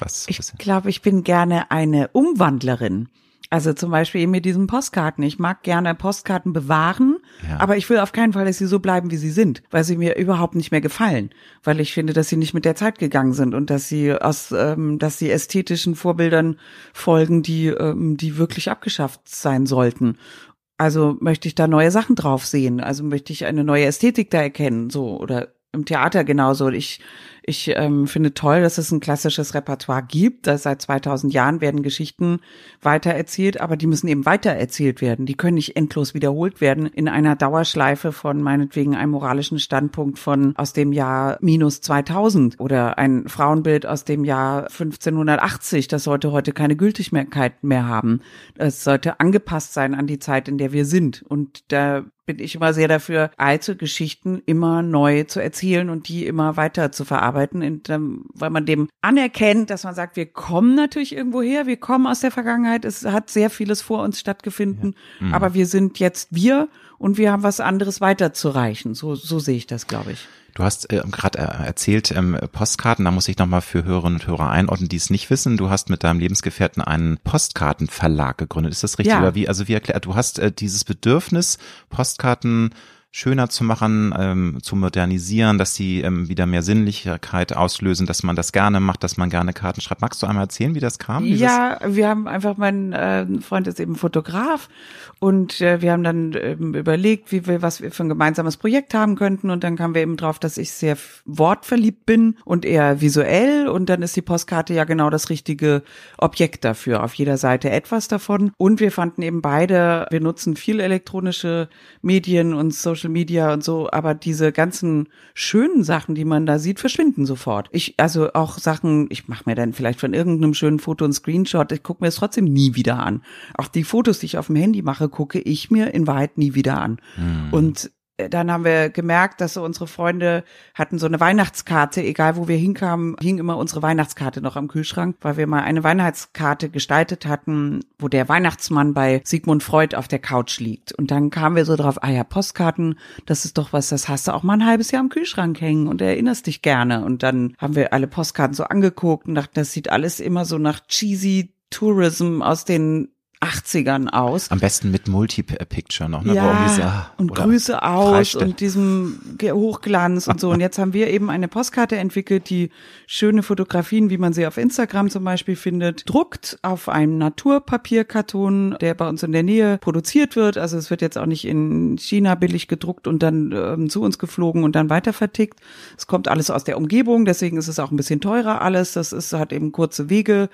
Was ich glaube, ich bin gerne eine Umwandlerin. Also zum Beispiel eben mit diesen Postkarten. Ich mag gerne Postkarten bewahren, ja. aber ich will auf keinen Fall, dass sie so bleiben, wie sie sind, weil sie mir überhaupt nicht mehr gefallen. Weil ich finde, dass sie nicht mit der Zeit gegangen sind und dass sie aus, ähm, dass sie ästhetischen Vorbildern folgen, die, ähm, die wirklich abgeschafft sein sollten. Also möchte ich da neue Sachen drauf sehen. Also möchte ich eine neue Ästhetik da erkennen, so oder im Theater genauso. Ich ich ähm, finde toll, dass es ein klassisches Repertoire gibt. Dass seit 2000 Jahren werden Geschichten weitererzählt, aber die müssen eben weitererzählt werden. Die können nicht endlos wiederholt werden in einer Dauerschleife von meinetwegen einem moralischen Standpunkt von aus dem Jahr minus 2000 oder ein Frauenbild aus dem Jahr 1580. Das sollte heute keine Gültigkeit mehr haben. Es sollte angepasst sein an die Zeit, in der wir sind. Und da bin ich immer sehr dafür, alte Geschichten immer neu zu erzählen und die immer weiter zu verarbeiten, in, weil man dem anerkennt, dass man sagt, wir kommen natürlich irgendwo her, wir kommen aus der Vergangenheit, es hat sehr vieles vor uns stattgefunden, ja. mhm. aber wir sind jetzt wir und wir haben was anderes weiterzureichen. So, so sehe ich das, glaube ich. Du hast äh, gerade äh, erzählt, ähm, Postkarten, da muss ich nochmal für Hörerinnen und Hörer einordnen, die es nicht wissen. Du hast mit deinem Lebensgefährten einen Postkartenverlag gegründet. Ist das richtig? Ja. Oder wie, also wie erklärt, du hast äh, dieses Bedürfnis, Postkarten schöner zu machen, ähm, zu modernisieren, dass sie ähm, wieder mehr Sinnlichkeit auslösen, dass man das gerne macht, dass man gerne Karten schreibt. Magst du einmal erzählen, wie das kam? Ja, wir haben einfach, mein äh, Freund ist eben Fotograf und äh, wir haben dann ähm, überlegt, wie wir, was wir für ein gemeinsames Projekt haben könnten und dann kamen wir eben drauf, dass ich sehr wortverliebt bin und eher visuell und dann ist die Postkarte ja genau das richtige Objekt dafür. Auf jeder Seite etwas davon und wir fanden eben beide, wir nutzen viel elektronische Medien und Social Media und so, aber diese ganzen schönen Sachen, die man da sieht, verschwinden sofort. Ich, also auch Sachen, ich mache mir dann vielleicht von irgendeinem schönen Foto einen Screenshot, ich gucke mir es trotzdem nie wieder an. Auch die Fotos, die ich auf dem Handy mache, gucke ich mir in Wahrheit nie wieder an. Mhm. Und dann haben wir gemerkt, dass so unsere Freunde hatten so eine Weihnachtskarte, egal wo wir hinkamen, hing immer unsere Weihnachtskarte noch am Kühlschrank, weil wir mal eine Weihnachtskarte gestaltet hatten, wo der Weihnachtsmann bei Sigmund Freud auf der Couch liegt. Und dann kamen wir so drauf, ah ja, Postkarten, das ist doch was, das hast du auch mal ein halbes Jahr am Kühlschrank hängen und erinnerst dich gerne. Und dann haben wir alle Postkarten so angeguckt und dachten, das sieht alles immer so nach cheesy Tourism aus den 80ern aus. Am besten mit Multi-Picture noch, ne? Ja, diese, und Grüße aus Freistadt. und diesem Hochglanz und so. Und jetzt haben wir eben eine Postkarte entwickelt, die schöne Fotografien, wie man sie auf Instagram zum Beispiel findet, druckt auf einem Naturpapierkarton, der bei uns in der Nähe produziert wird. Also es wird jetzt auch nicht in China billig gedruckt und dann ähm, zu uns geflogen und dann weiter vertickt. Es kommt alles aus der Umgebung, deswegen ist es auch ein bisschen teurer alles. Das ist, hat eben kurze Wege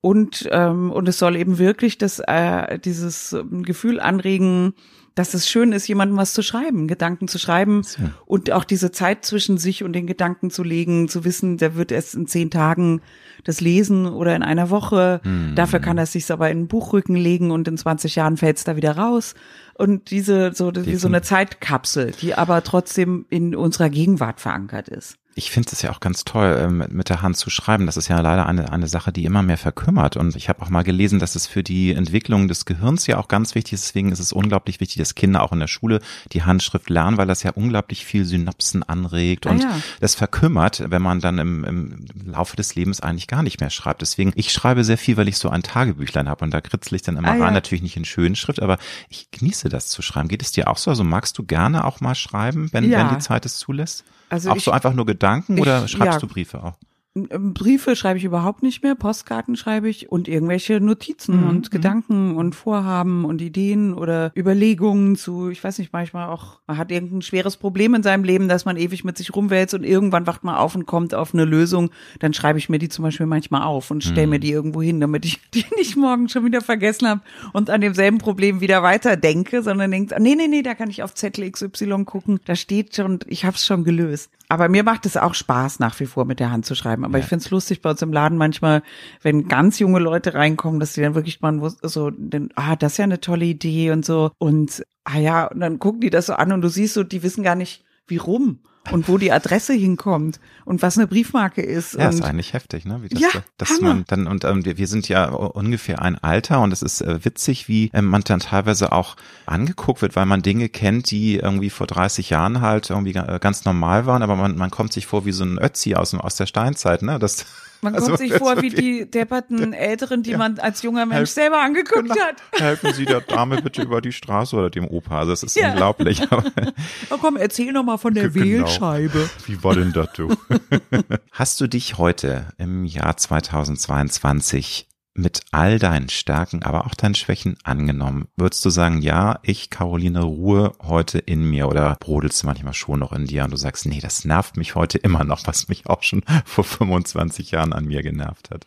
und, ähm, und es soll eben wirklich das, äh, dieses ähm, Gefühl anregen, dass es schön ist, jemandem was zu schreiben, Gedanken zu schreiben so. und auch diese Zeit zwischen sich und den Gedanken zu legen, zu wissen, der wird erst in zehn Tagen das lesen oder in einer Woche. Hm. Dafür kann er sich aber in den Buchrücken legen und in 20 Jahren fällt es da wieder raus. Und diese, so, wie so eine Zeitkapsel, die aber trotzdem in unserer Gegenwart verankert ist. Ich finde es ja auch ganz toll, ähm, mit der Hand zu schreiben. Das ist ja leider eine, eine Sache, die immer mehr verkümmert. Und ich habe auch mal gelesen, dass es für die Entwicklung des Gehirns ja auch ganz wichtig ist. Deswegen ist es unglaublich wichtig, dass Kinder auch in der Schule die Handschrift lernen, weil das ja unglaublich viel Synapsen anregt. Ah, und ja. das verkümmert, wenn man dann im, im Laufe des Lebens eigentlich gar nicht mehr schreibt. Deswegen, ich schreibe sehr viel, weil ich so ein Tagebüchlein habe. Und da kritzel ich dann immer ah, rein. Ja. Natürlich nicht in schönen Schrift, aber ich genieße das zu schreiben. Geht es dir auch so? Also magst du gerne auch mal schreiben, wenn, ja. wenn die Zeit es zulässt? Also auch so einfach nur Gedanken ich, oder schreibst ja, du Briefe auch? Briefe schreibe ich überhaupt nicht mehr, Postkarten schreibe ich und irgendwelche Notizen mhm. und mhm. Gedanken und Vorhaben und Ideen oder Überlegungen zu, ich weiß nicht, manchmal auch, man hat irgendein schweres Problem in seinem Leben, dass man ewig mit sich rumwälzt und irgendwann wacht man auf und kommt auf eine Lösung, dann schreibe ich mir die zum Beispiel manchmal auf und stelle mhm. mir die irgendwo hin, damit ich die nicht morgen schon wieder vergessen habe und an demselben Problem wieder weiter denke, sondern denkt, nee, nee, nee, da kann ich auf Zettel XY gucken, da steht schon, ich habe es schon gelöst. Aber mir macht es auch Spaß, nach wie vor mit der Hand zu schreiben. Aber ja. ich finde es lustig bei uns im Laden manchmal, wenn ganz junge Leute reinkommen, dass die dann wirklich mal so, denn, ah, das ist ja eine tolle Idee und so. Und ah ja, und dann gucken die das so an und du siehst so, die wissen gar nicht, wie rum und wo die Adresse hinkommt und was eine Briefmarke ist. Ja, ist eigentlich heftig, ne? Wie das, ja, dass Hammer. man dann und ähm, wir sind ja ungefähr ein Alter und es ist äh, witzig, wie ähm, man dann teilweise auch angeguckt wird, weil man Dinge kennt, die irgendwie vor 30 Jahren halt irgendwie äh, ganz normal waren, aber man, man kommt sich vor wie so ein Ötzi aus, aus der Steinzeit, ne? Das man also, kommt sich vor wie die depperten Älteren, die ja. man als junger Mensch Helf, selber angeguckt genau. hat. Helfen Sie der Dame bitte über die Straße oder dem Opa. Das ist ja. unglaublich. oh, komm, erzähl noch mal von der genau. Wählscheibe. Wie war denn das, du? Hast du dich heute im Jahr 2022 mit all deinen Stärken, aber auch deinen Schwächen angenommen? Würdest du sagen, ja, ich, Caroline, ruhe heute in mir oder brodelst du manchmal schon noch in dir und du sagst, nee, das nervt mich heute immer noch, was mich auch schon vor 25 Jahren an mir genervt hat?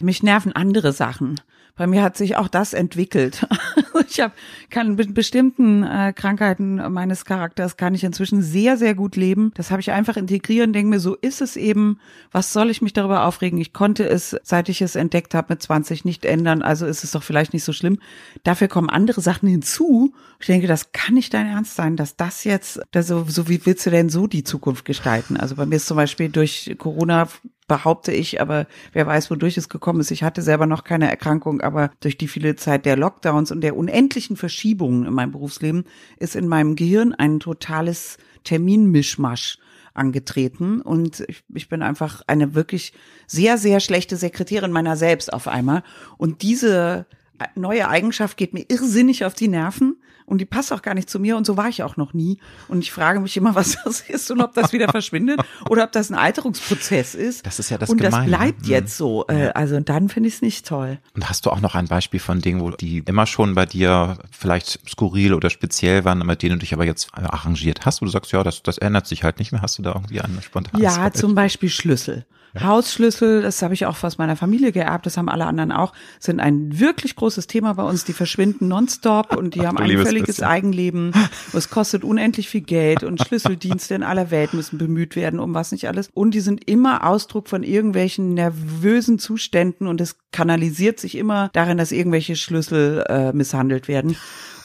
Mich nerven andere Sachen bei mir hat sich auch das entwickelt. ich habe kann mit bestimmten äh, Krankheiten meines Charakters kann ich inzwischen sehr sehr gut leben. Das habe ich einfach integriert und denke mir, so ist es eben. Was soll ich mich darüber aufregen? Ich konnte es, seit ich es entdeckt habe, mit 20 nicht ändern. Also ist es doch vielleicht nicht so schlimm. Dafür kommen andere Sachen hinzu. Ich denke, das kann nicht dein Ernst sein, dass das jetzt, also, so wie willst du denn so die Zukunft gestalten? Also bei mir ist zum Beispiel durch Corona behaupte ich, aber wer weiß, wodurch es gekommen ist. Ich hatte selber noch keine Erkrankung, aber durch die viele Zeit der Lockdowns und der unendlichen Verschiebungen in meinem Berufsleben ist in meinem Gehirn ein totales Terminmischmasch angetreten. Und ich, ich bin einfach eine wirklich sehr, sehr schlechte Sekretärin meiner selbst auf einmal. Und diese neue Eigenschaft geht mir irrsinnig auf die Nerven und die passt auch gar nicht zu mir und so war ich auch noch nie. Und ich frage mich immer, was das ist und ob das wieder verschwindet oder ob das ein Alterungsprozess ist. Das ist ja das Und Gemeine, das bleibt ne? jetzt so. Äh, also dann finde ich es nicht toll. Und hast du auch noch ein Beispiel von Dingen, wo die immer schon bei dir vielleicht skurril oder speziell waren, mit denen du dich aber jetzt arrangiert hast, wo du sagst, ja, das, das ändert sich halt nicht mehr. Hast du da irgendwie eine spontane Ja, zum Beispiel Schlüssel. Hausschlüssel, das habe ich auch aus meiner Familie geerbt, das haben alle anderen auch, sind ein wirklich großes Thema bei uns. Die verschwinden nonstop und die Ach, haben ein völliges bisschen. Eigenleben. Es kostet unendlich viel Geld und Schlüsseldienste in aller Welt müssen bemüht werden, um was nicht alles. Und die sind immer Ausdruck von irgendwelchen nervösen Zuständen und es kanalisiert sich immer darin, dass irgendwelche Schlüssel äh, misshandelt werden.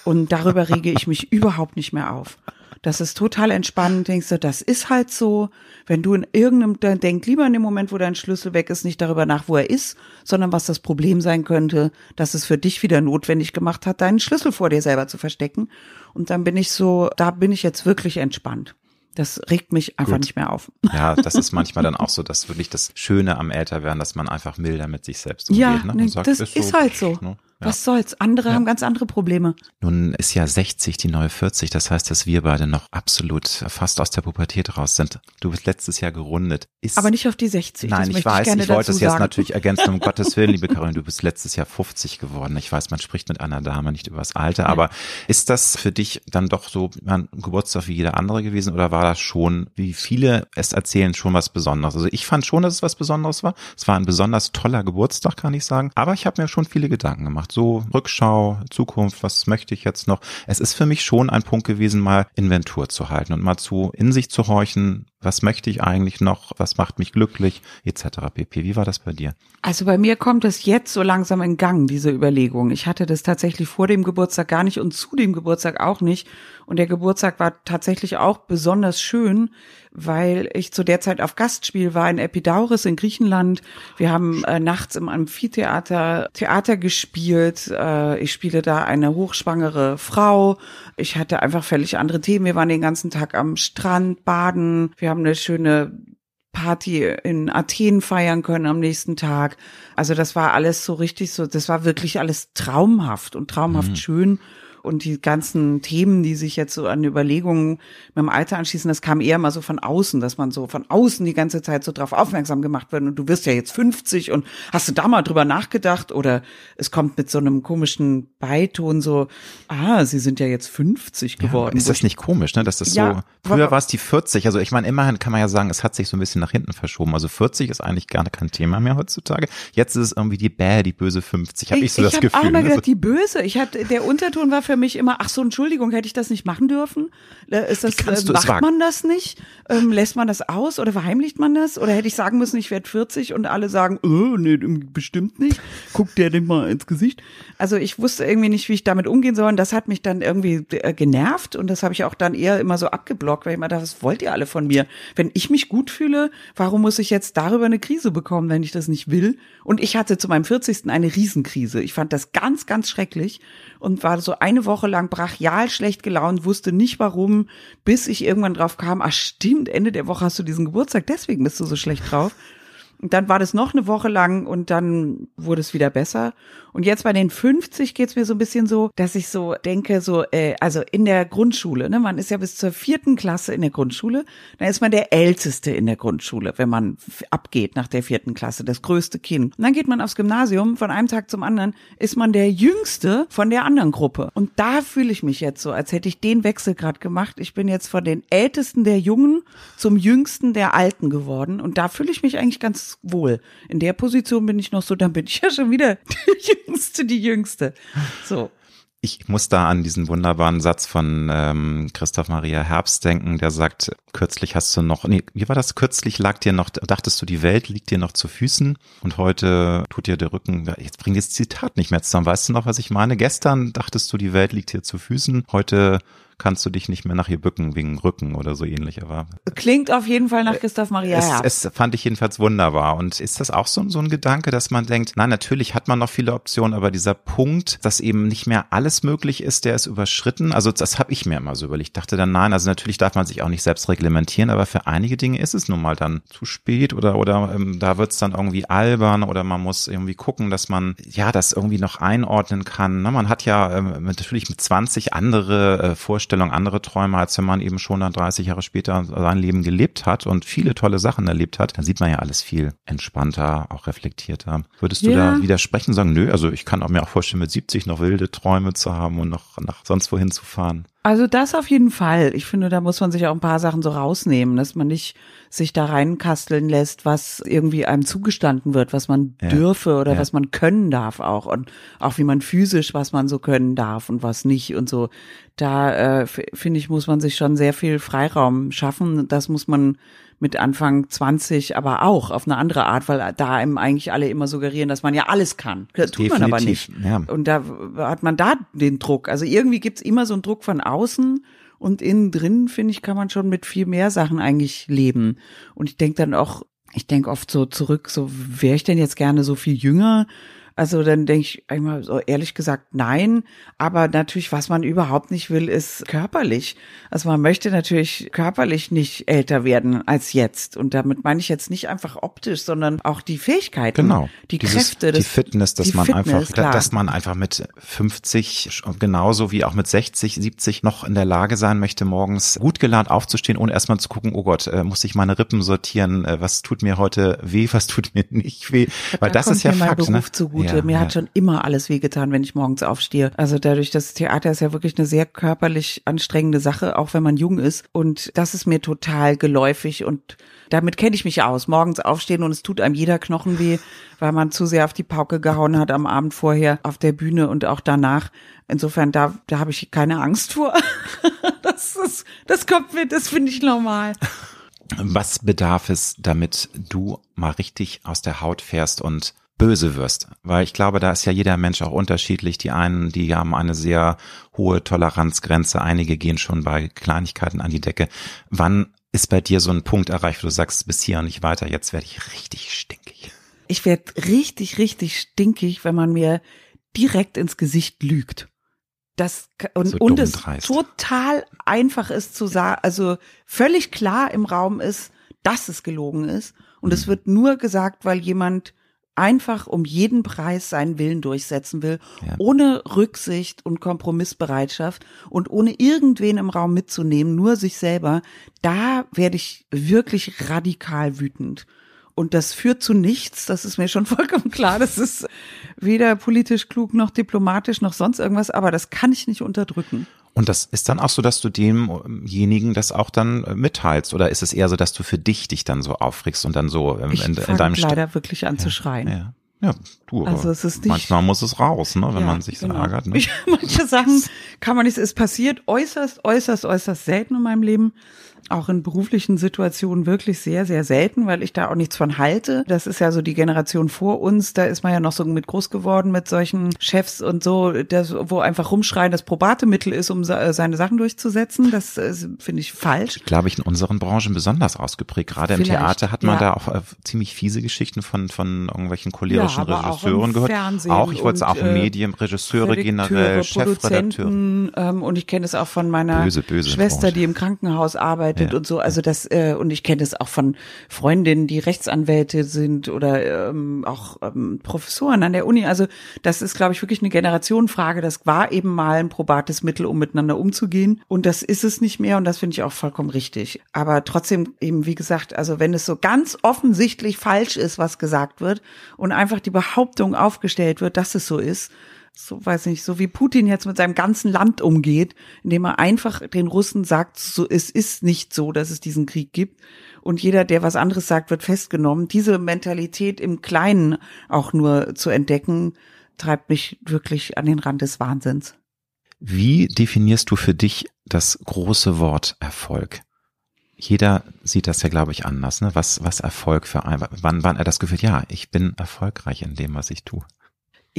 Und darüber rege ich mich überhaupt nicht mehr auf. Das ist total entspannend, denkst du, das ist halt so. Wenn du in irgendeinem, dann denk lieber in dem Moment, wo dein Schlüssel weg ist, nicht darüber nach, wo er ist, sondern was das Problem sein könnte, dass es für dich wieder notwendig gemacht hat, deinen Schlüssel vor dir selber zu verstecken. Und dann bin ich so, da bin ich jetzt wirklich entspannt. Das regt mich einfach Gut. nicht mehr auf. Ja, das ist manchmal dann auch so, dass wirklich das Schöne am Älterwerden, dass man einfach milder mit sich selbst umgeht. Ja, ne? nee, Und sagt, das ist halt so. Ne? Was soll's? Andere haben ganz andere Probleme. Nun ist ja 60 die neue 40, das heißt, dass wir beide noch absolut fast aus der Pubertät raus sind. Du bist letztes Jahr gerundet. Ist, Aber nicht auf die 60. Nein, ich weiß, gerne ich wollte es jetzt natürlich ergänzen, um Gottes Willen, liebe Karin, du bist letztes Jahr 50 geworden. Ich weiß, man spricht mit einer Dame nicht über das Alter, aber ist das für dich dann doch so ein Geburtstag wie jeder andere gewesen oder war das schon, wie viele es erzählen, schon was Besonderes? Also ich fand schon, dass es was Besonderes war. Es war ein besonders toller Geburtstag, kann ich sagen, aber ich habe mir schon viele Gedanken gemacht. So Rückschau, Zukunft, was möchte ich jetzt noch? Es ist für mich schon ein Punkt gewesen, mal Inventur zu halten und mal zu in sich zu horchen, was möchte ich eigentlich noch, was macht mich glücklich, etc. pp. Wie war das bei dir? Also bei mir kommt es jetzt so langsam in Gang, diese Überlegung. Ich hatte das tatsächlich vor dem Geburtstag gar nicht und zu dem Geburtstag auch nicht. Und der Geburtstag war tatsächlich auch besonders schön, weil ich zu der Zeit auf Gastspiel war in Epidauris in Griechenland. Wir haben äh, nachts im Amphitheater Theater gespielt. Äh, ich spiele da eine hochschwangere Frau. Ich hatte einfach völlig andere Themen. Wir waren den ganzen Tag am Strand baden. Wir haben eine schöne Party in Athen feiern können am nächsten Tag. Also das war alles so richtig so, das war wirklich alles traumhaft und traumhaft schön. Und die ganzen Themen, die sich jetzt so an Überlegungen mit dem Alter anschließen, das kam eher mal so von außen, dass man so von außen die ganze Zeit so drauf aufmerksam gemacht wird. Und du wirst ja jetzt 50 und hast du da mal drüber nachgedacht? Oder es kommt mit so einem komischen Beiton so, ah, sie sind ja jetzt 50 geworden. ist Wo das nicht komisch, ne? Dass das Ja, so, früher war es die 40, also ich meine, immerhin kann man ja sagen, es hat sich so ein bisschen nach hinten verschoben. Also 40 ist eigentlich gar kein Thema mehr heutzutage. Jetzt ist es irgendwie die Bäh, die böse 50, habe ich, so das hab Gefühl. auch mal ne? gedacht, die Böse. Ich hatte, der Unterton war für mich immer, ach so, Entschuldigung, hätte ich das nicht machen dürfen? Äh, Ist das, äh, macht man das nicht? Ähm, lässt man das aus oder verheimlicht man das? Oder hätte ich sagen müssen, ich werde 40 und alle sagen, oh, nee, bestimmt nicht. Guckt der denn mal ins Gesicht? Also ich wusste irgendwie nicht, wie ich damit umgehen soll. Und das hat mich dann irgendwie äh, genervt und das habe ich auch dann eher immer so abgeblockt, weil ich immer dachte, was wollt ihr alle von mir? Wenn ich mich gut fühle, warum muss ich jetzt darüber eine Krise bekommen, wenn ich das nicht will? Und ich hatte zu meinem 40. eine Riesenkrise. Ich fand das ganz, ganz schrecklich und war so eine Woche lang brachial schlecht gelaunt, wusste nicht warum, bis ich irgendwann drauf kam, ach stimmt, Ende der Woche hast du diesen Geburtstag, deswegen bist du so schlecht drauf. Und dann war das noch eine Woche lang und dann wurde es wieder besser. Und jetzt bei den 50 geht's mir so ein bisschen so, dass ich so denke, so, äh, also in der Grundschule, ne, man ist ja bis zur vierten Klasse in der Grundschule, dann ist man der Älteste in der Grundschule, wenn man abgeht nach der vierten Klasse, das größte Kind. Und dann geht man aufs Gymnasium, von einem Tag zum anderen ist man der Jüngste von der anderen Gruppe. Und da fühle ich mich jetzt so, als hätte ich den Wechsel gerade gemacht. Ich bin jetzt von den Ältesten der Jungen zum Jüngsten der Alten geworden. Und da fühle ich mich eigentlich ganz wohl. In der Position bin ich noch so, dann bin ich ja schon wieder die Jüngste, die Jüngste. So. Ich muss da an diesen wunderbaren Satz von ähm, Christoph Maria Herbst denken, der sagt, kürzlich hast du noch, nee, wie war das? Kürzlich lag dir noch, dachtest du, die Welt liegt dir noch zu Füßen und heute tut dir der Rücken, jetzt bringt das Zitat nicht mehr zusammen. Weißt du noch, was ich meine? Gestern dachtest du, die Welt liegt dir zu Füßen, heute kannst du dich nicht mehr nach ihr bücken wegen Rücken oder so ähnlich. Aber Klingt auf jeden Fall nach Christoph Maria es, Herbst. es fand ich jedenfalls wunderbar. Und ist das auch so, so ein Gedanke, dass man denkt, nein, natürlich hat man noch viele Optionen, aber dieser Punkt, dass eben nicht mehr alles möglich ist, der ist überschritten. Also das habe ich mir immer so überlegt. Ich dachte dann, nein, also natürlich darf man sich auch nicht selbst reglementieren, aber für einige Dinge ist es nun mal dann zu spät oder oder ähm, da wird's dann irgendwie albern oder man muss irgendwie gucken, dass man ja das irgendwie noch einordnen kann. Na, man hat ja ähm, natürlich mit 20 andere äh, Vorstellungen, andere Träume, als wenn man eben schon dann 30 Jahre später sein Leben gelebt hat und viele tolle Sachen erlebt hat. Dann sieht man ja alles viel entspannter, auch reflektierter. Würdest du Ja. da widersprechen, sagen, nö, also ich kann auch mir auch vorstellen, mit 70 noch wilde Träume zu haben und noch nach sonst wohin zu fahren. Also das auf jeden Fall. Ich finde, da muss man sich auch ein paar Sachen so rausnehmen, dass man nicht sich da reinkasteln lässt, was irgendwie einem zugestanden wird, was man Ja. dürfe oder Ja. was man können darf auch und auch wie man physisch, was man so können darf und was nicht und so. Da äh, finde ich, muss man sich schon sehr viel Freiraum schaffen. Das muss man mit Anfang 20 aber auch auf eine andere Art, weil da einem eigentlich alle immer suggerieren, dass man ja alles kann. Das tut man aber nicht. Definitiv, ja. Und da hat man da den Druck. Also irgendwie gibt's immer so einen Druck von außen und innen drin, finde ich, kann man schon mit viel mehr Sachen eigentlich leben. Und ich denke dann auch, ich denke oft so zurück, so wäre ich denn jetzt gerne so viel jünger? Also dann denke ich einmal so ehrlich gesagt nein, aber natürlich, was man überhaupt nicht will, ist körperlich. Also man möchte natürlich körperlich nicht älter werden als jetzt. Und damit meine ich jetzt nicht einfach optisch, sondern auch die Fähigkeiten, Genau. die Dieses, Kräfte, die das, Fitness, dass die man Fitness, einfach, klar. dass man einfach mit 50 schon genauso wie auch mit 60, 70 noch in der Lage sein möchte, morgens gut gelaunt aufzustehen, ohne erstmal zu gucken, oh Gott, äh, muss ich meine Rippen sortieren, äh, was tut mir heute weh, was tut mir nicht weh, weil da das ist ja Fakt, Beruf ne? zugute. Ja, mir ja. hat schon immer alles wehgetan, wenn ich morgens aufstehe. Also dadurch, das Theater ist ja wirklich eine sehr körperlich anstrengende Sache, auch wenn man jung ist. Und das ist mir total geläufig und damit kenne ich mich aus. Morgens aufstehen und es tut einem jeder Knochen weh, weil man zu sehr auf die Pauke gehauen hat am Abend vorher auf der Bühne und auch danach. Insofern, da, da habe ich keine Angst vor. Das, ist, das kommt mir, das finde ich normal. Was bedarf es, damit du mal richtig aus der Haut fährst und böse wirst? Weil ich glaube, da ist ja jeder Mensch auch unterschiedlich. Die einen, die haben eine sehr hohe Toleranzgrenze. Einige gehen schon bei Kleinigkeiten an die Decke. Wann ist bei dir so ein Punkt erreicht, wo du sagst, bis hier und nicht weiter, jetzt werde ich richtig stinkig? ich werde richtig, richtig stinkig, wenn man mir direkt ins Gesicht lügt. Das und, So und es dreist. total einfach ist zu sagen, also völlig klar im Raum ist, dass es gelogen ist. Und Mhm. es wird nur gesagt, weil jemand einfach um jeden Preis seinen Willen durchsetzen will, Ja. ohne Rücksicht und Kompromissbereitschaft und ohne irgendwen im Raum mitzunehmen, nur sich selber, da werde ich wirklich radikal wütend. Und das führt zu nichts, das ist mir schon vollkommen klar. Das ist weder politisch klug noch diplomatisch noch sonst irgendwas, aber das kann ich nicht unterdrücken. Und das ist dann auch so, dass du demjenigen das auch dann äh, mitteilst? Oder ist es eher so, dass du für dich dich dann so aufregst und dann so ähm, Ich in, in fange deinem leider wirklich an zu schreien. Ja, ja du, aber Also es ist nicht- manchmal muss es raus, ne, wenn Ja, man sich so genau. ärgert. Ne? Manche Sachen kann man nicht, es passiert äußerst, äußerst, äußerst selten in meinem Leben. Auch in beruflichen Situationen wirklich sehr, sehr selten, weil ich da auch nichts von halte. Das ist ja so die Generation vor uns, da ist man ja noch so mit groß geworden mit solchen Chefs und so, das, wo einfach rumschreien das probate Mittel ist, um sa- seine Sachen durchzusetzen. Das äh, finde ich falsch. glaube ich, in unseren Branchen besonders ausgeprägt. Gerade im Vielleicht, Theater hat man ja. da auch äh, ziemlich fiese Geschichten von, von irgendwelchen cholerischen Ja, auch Regisseuren im gehört. Fernsehen auch, ich wollte es auch in äh, Medien, Regisseure generell, Chefredakteure. Ähm, und ich kenne es auch von meiner Böse, böse Schwester, Branche. die im Krankenhaus arbeitet Ja, und so. Also das äh, und ich kenne es auch von Freundinnen, die Rechtsanwälte sind oder ähm, auch ähm, Professoren an der Uni. Also das ist, glaube ich, wirklich eine Generationenfrage. Das war eben mal ein probates Mittel, um miteinander umzugehen und das ist es nicht mehr und das finde ich auch vollkommen richtig. Aber trotzdem eben, wie gesagt, also wenn es so ganz offensichtlich falsch ist, was gesagt wird und einfach die Behauptung aufgestellt wird, dass es so ist, so weiß nicht, so wie Putin jetzt mit seinem ganzen Land umgeht, indem er einfach den Russen sagt, so es ist nicht so, dass es diesen Krieg gibt und jeder, der was anderes sagt, wird festgenommen. Diese Mentalität im Kleinen auch nur zu entdecken, treibt mich wirklich an den Rand des Wahnsinns. Wie definierst du für dich das große Wort Erfolg? Jeder sieht das ja, glaube ich, anders. Ne? Was, was Erfolg für ein, wann, wann er das Gefühl, ja, ich bin erfolgreich in dem, was ich tue.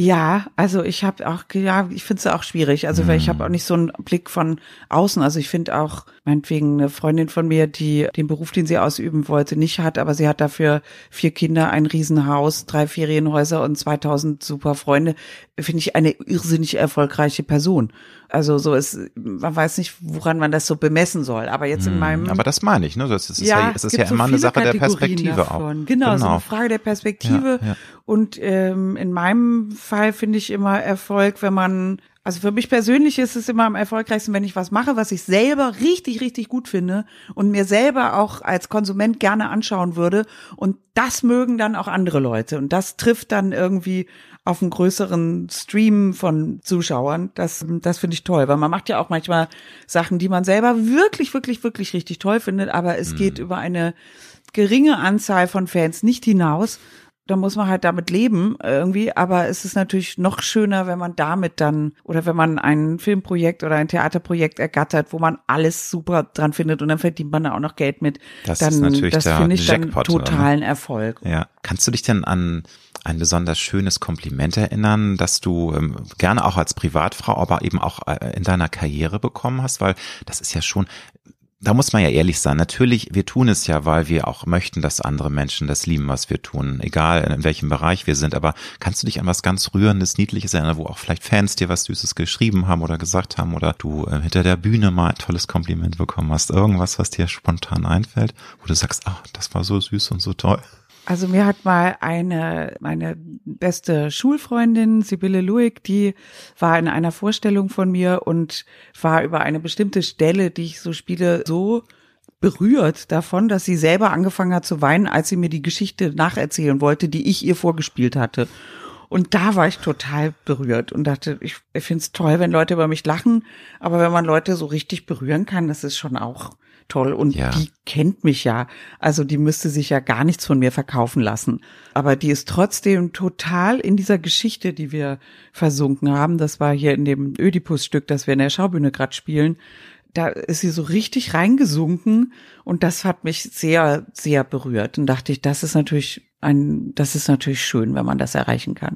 Ja, also ich habe auch, ja, ich finde es auch schwierig. Also weil ich habe auch nicht so einen Blick von außen. Also ich finde auch, meinetwegen eine Freundin von mir, die den Beruf, den sie ausüben wollte, nicht hat, aber sie hat dafür vier Kinder, ein Riesenhaus, drei Ferienhäuser und 2000 super Freunde, finde ich eine irrsinnig erfolgreiche Person. Also so ist, man weiß nicht, woran man das so bemessen soll. Aber jetzt in meinem Hm. Aber das meine ich, ne? Das ist ja, es ist ja so immer eine viele Sache der Perspektive auch. davon. Genau, so eine Frage der Perspektive. Ja, ja. Und ähm, in meinem Fall finde ich immer Erfolg, wenn man, also für mich persönlich ist es immer am erfolgreichsten, wenn ich was mache, was ich selber richtig, richtig gut finde und mir selber auch als Konsument gerne anschauen würde. Und das mögen dann auch andere Leute. Und das trifft dann irgendwie auf einen größeren Stream von Zuschauern. Das, das finde ich toll, weil man macht ja auch manchmal Sachen, die man selber wirklich, wirklich, wirklich richtig toll findet, aber es geht über eine geringe Anzahl von Fans nicht hinaus. Da muss man halt damit leben irgendwie, aber es ist natürlich noch schöner, wenn man damit dann oder wenn man ein Filmprojekt oder ein Theaterprojekt ergattert, wo man alles super dran findet und dann verdient man da auch noch Geld mit. Das dann, ist natürlich das der finde ich dann Jackpot, totalen Erfolg. Ja. Kannst du dich denn an ein besonders schönes Kompliment erinnern, das du ähm, gerne auch als Privatfrau, aber eben auch äh, in deiner Karriere bekommen hast? Weil das ist ja schon, da muss man ja ehrlich sein. Natürlich, wir tun es ja, weil wir auch möchten, dass andere Menschen das lieben, was wir tun, egal in welchem Bereich wir sind. Aber kannst du dich an was ganz Rührendes, Niedliches erinnern, wo auch vielleicht Fans dir was Süßes geschrieben haben oder gesagt haben oder du äh, hinter der Bühne mal ein tolles Kompliment bekommen hast? Irgendwas, was dir spontan einfällt, wo du sagst, ach, das war so süß und so toll. Also mir hat mal eine, meine beste Schulfreundin, Sibylle Luig, die war in einer Vorstellung von mir und war über eine bestimmte Stelle, die ich so spiele, so berührt davon, dass sie selber angefangen hat zu weinen, als sie mir die Geschichte nacherzählen wollte, die ich ihr vorgespielt hatte. Und da war ich total berührt und dachte, ich finde es toll, wenn Leute über mich lachen, aber wenn man Leute so richtig berühren kann, das ist schon auch toll. Und Ja. die kennt mich ja. Also die müsste sich ja gar nichts von mir verkaufen lassen. Aber die ist trotzdem total in dieser Geschichte, die wir versunken haben. Das war hier in dem Ödipus-Stück, das wir in der Schaubühne gerade spielen. Da ist sie so richtig reingesunken und das hat mich sehr, sehr berührt. Und dachte ich, das ist natürlich ein, das ist natürlich schön, wenn man das erreichen kann.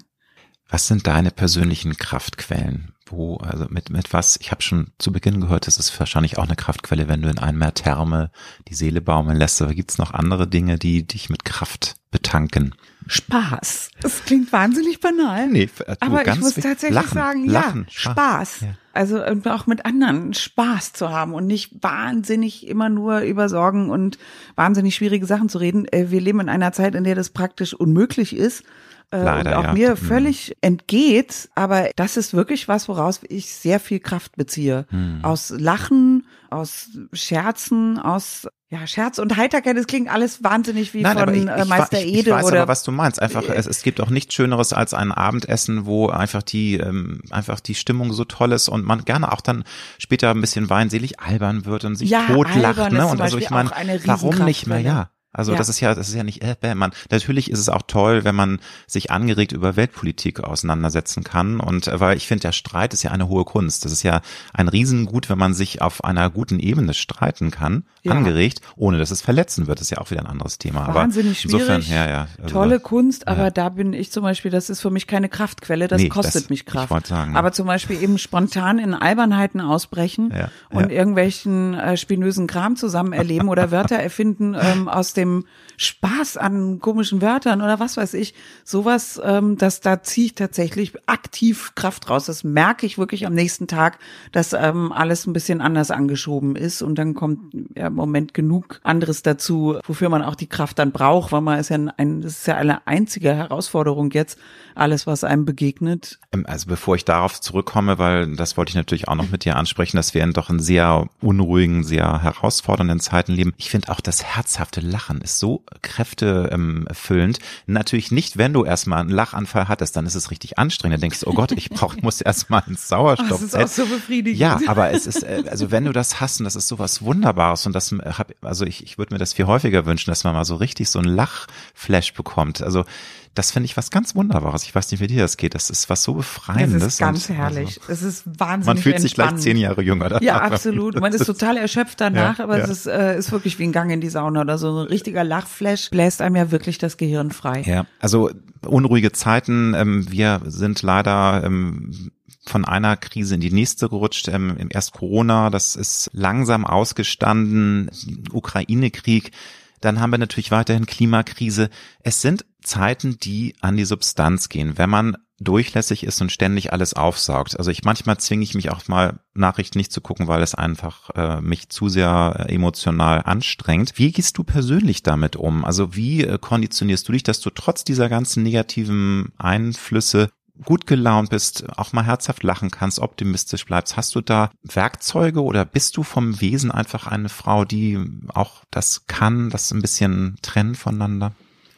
Was sind deine persönlichen Kraftquellen? Wo, also mit, mit was? Ich habe schon zu Beginn gehört, das ist wahrscheinlich auch eine Kraftquelle, wenn du in einem mehr Therme die Seele baumeln lässt. Aber gibt's noch andere Dinge, die dich mit Kraft betanken? Spaß. Das klingt wahnsinnig banal. Nee, du, Aber ich muss tatsächlich Lachen, sagen, Lachen, ja, Spaß. Ja. Also und auch mit anderen Spaß zu haben und nicht wahnsinnig immer nur über Sorgen und wahnsinnig schwierige Sachen zu reden. Äh, Wir leben in einer Zeit, in der das praktisch unmöglich ist. Äh, Leider, und auch ja. mir Mhm. völlig entgeht, aber das ist wirklich was, woraus ich sehr viel Kraft beziehe. Mhm. Aus Lachen, aus Scherzen, aus ja, Scherz und Heiterkeit, das klingt alles wahnsinnig wie Nein, von ich, äh, ich, Meister ich, Ede ich weiß oder aber, was du meinst. Einfach, es, es gibt auch nichts Schöneres als ein Abendessen, wo einfach die, ähm, einfach die Stimmung so toll ist und man gerne auch dann später ein bisschen weinselig albern wird und sich Ja, totlacht. Ne? Und also ich meine, warum nicht mehr? Riesenkraftquelle. Ja. Also Ja. das ist ja, das ist ja nicht, äh, man, natürlich ist es auch toll, wenn man sich angeregt über Weltpolitik auseinandersetzen kann. Und äh, weil ich finde, der Streit ist ja eine hohe Kunst. Das ist ja ein Riesengut, wenn man sich auf einer guten Ebene streiten kann, Ja. angeregt, ohne dass es verletzen wird. Das ist ja auch wieder ein anderes Thema. Wahnsinnig Aber insofern, schwierig. ja, ja. Also Tolle Kunst, aber ja. da bin ich zum Beispiel, das ist für mich keine Kraftquelle, das Nee, kostet das- mich ich Kraft. wollte sagen, aber zum Beispiel eben spontan in Albernheiten ausbrechen und irgendwelchen äh, spinösen Kram zusammen erleben oder Wörter erfinden ähm, aus dem Spaß an komischen Wörtern oder was weiß ich. Sowas, ähm, das da ziehe ich tatsächlich aktiv Kraft raus. Das merke ich wirklich am nächsten Tag, dass ähm, alles ein bisschen anders angeschoben ist und dann kommt ja, im Moment genug anderes dazu, wofür man auch die Kraft dann braucht, weil man ist ja ein, das ist ja eine einzige Herausforderung jetzt, alles, was einem begegnet. Ähm, Also bevor ich darauf zurückkomme, weil das wollte ich natürlich auch noch mit dir ansprechen, dass wir in doch in sehr unruhigen, sehr herausfordernden Zeiten leben. Ich finde auch das herzhafte Lachen ist so kräftefüllend. Natürlich nicht, wenn du erstmal einen Lachanfall hattest, dann ist es richtig anstrengend. Dann denkst du, oh Gott, ich brauch, muss erstmal ins Sauerstoff. Das ist auch so befriedigend. Ja, aber es ist, äh, also wenn du das hast und das ist sowas Wunderbares und das äh, hab, also ich, ich würde mir das viel häufiger wünschen, dass man mal so richtig so ein Lachflash bekommt. Also Das finde ich was ganz Wunderbares. Ich weiß nicht, wie dir das geht. Das ist was so Befreiendes. Das ist ganz und, herrlich. Also, es ist wahnsinnig man fühlt sich entspannend. gleich zehn Jahre jünger. Danach. Ja, absolut. Man ist total erschöpft danach, Ja, aber ja. es ist, äh, ist wirklich wie ein Gang in die Sauna oder so. Ein richtiger Lachflash bläst einem ja wirklich das Gehirn frei. Ja, also unruhige Zeiten. Ähm, wir sind leider ähm, von einer Krise in die nächste gerutscht. Ähm, erst Corona, das ist langsam ausgestanden. Ukraine-Krieg. Dann haben wir natürlich weiterhin Klimakrise. Es sind Zeiten, die an die Substanz gehen. Wenn man durchlässig ist und ständig alles aufsaugt. Also ich manchmal zwinge ich mich auch mal Nachrichten nicht zu gucken, weil es einfach äh, mich zu sehr äh, emotional anstrengt. Wie gehst du persönlich damit um? Also wie äh, konditionierst du dich, dass du trotz dieser ganzen negativen Einflüsse gut gelaunt bist, auch mal herzhaft lachen kannst, optimistisch bleibst. Hast du da Werkzeuge oder bist du vom Wesen einfach eine Frau, die auch das kann, das ein bisschen trennen voneinander?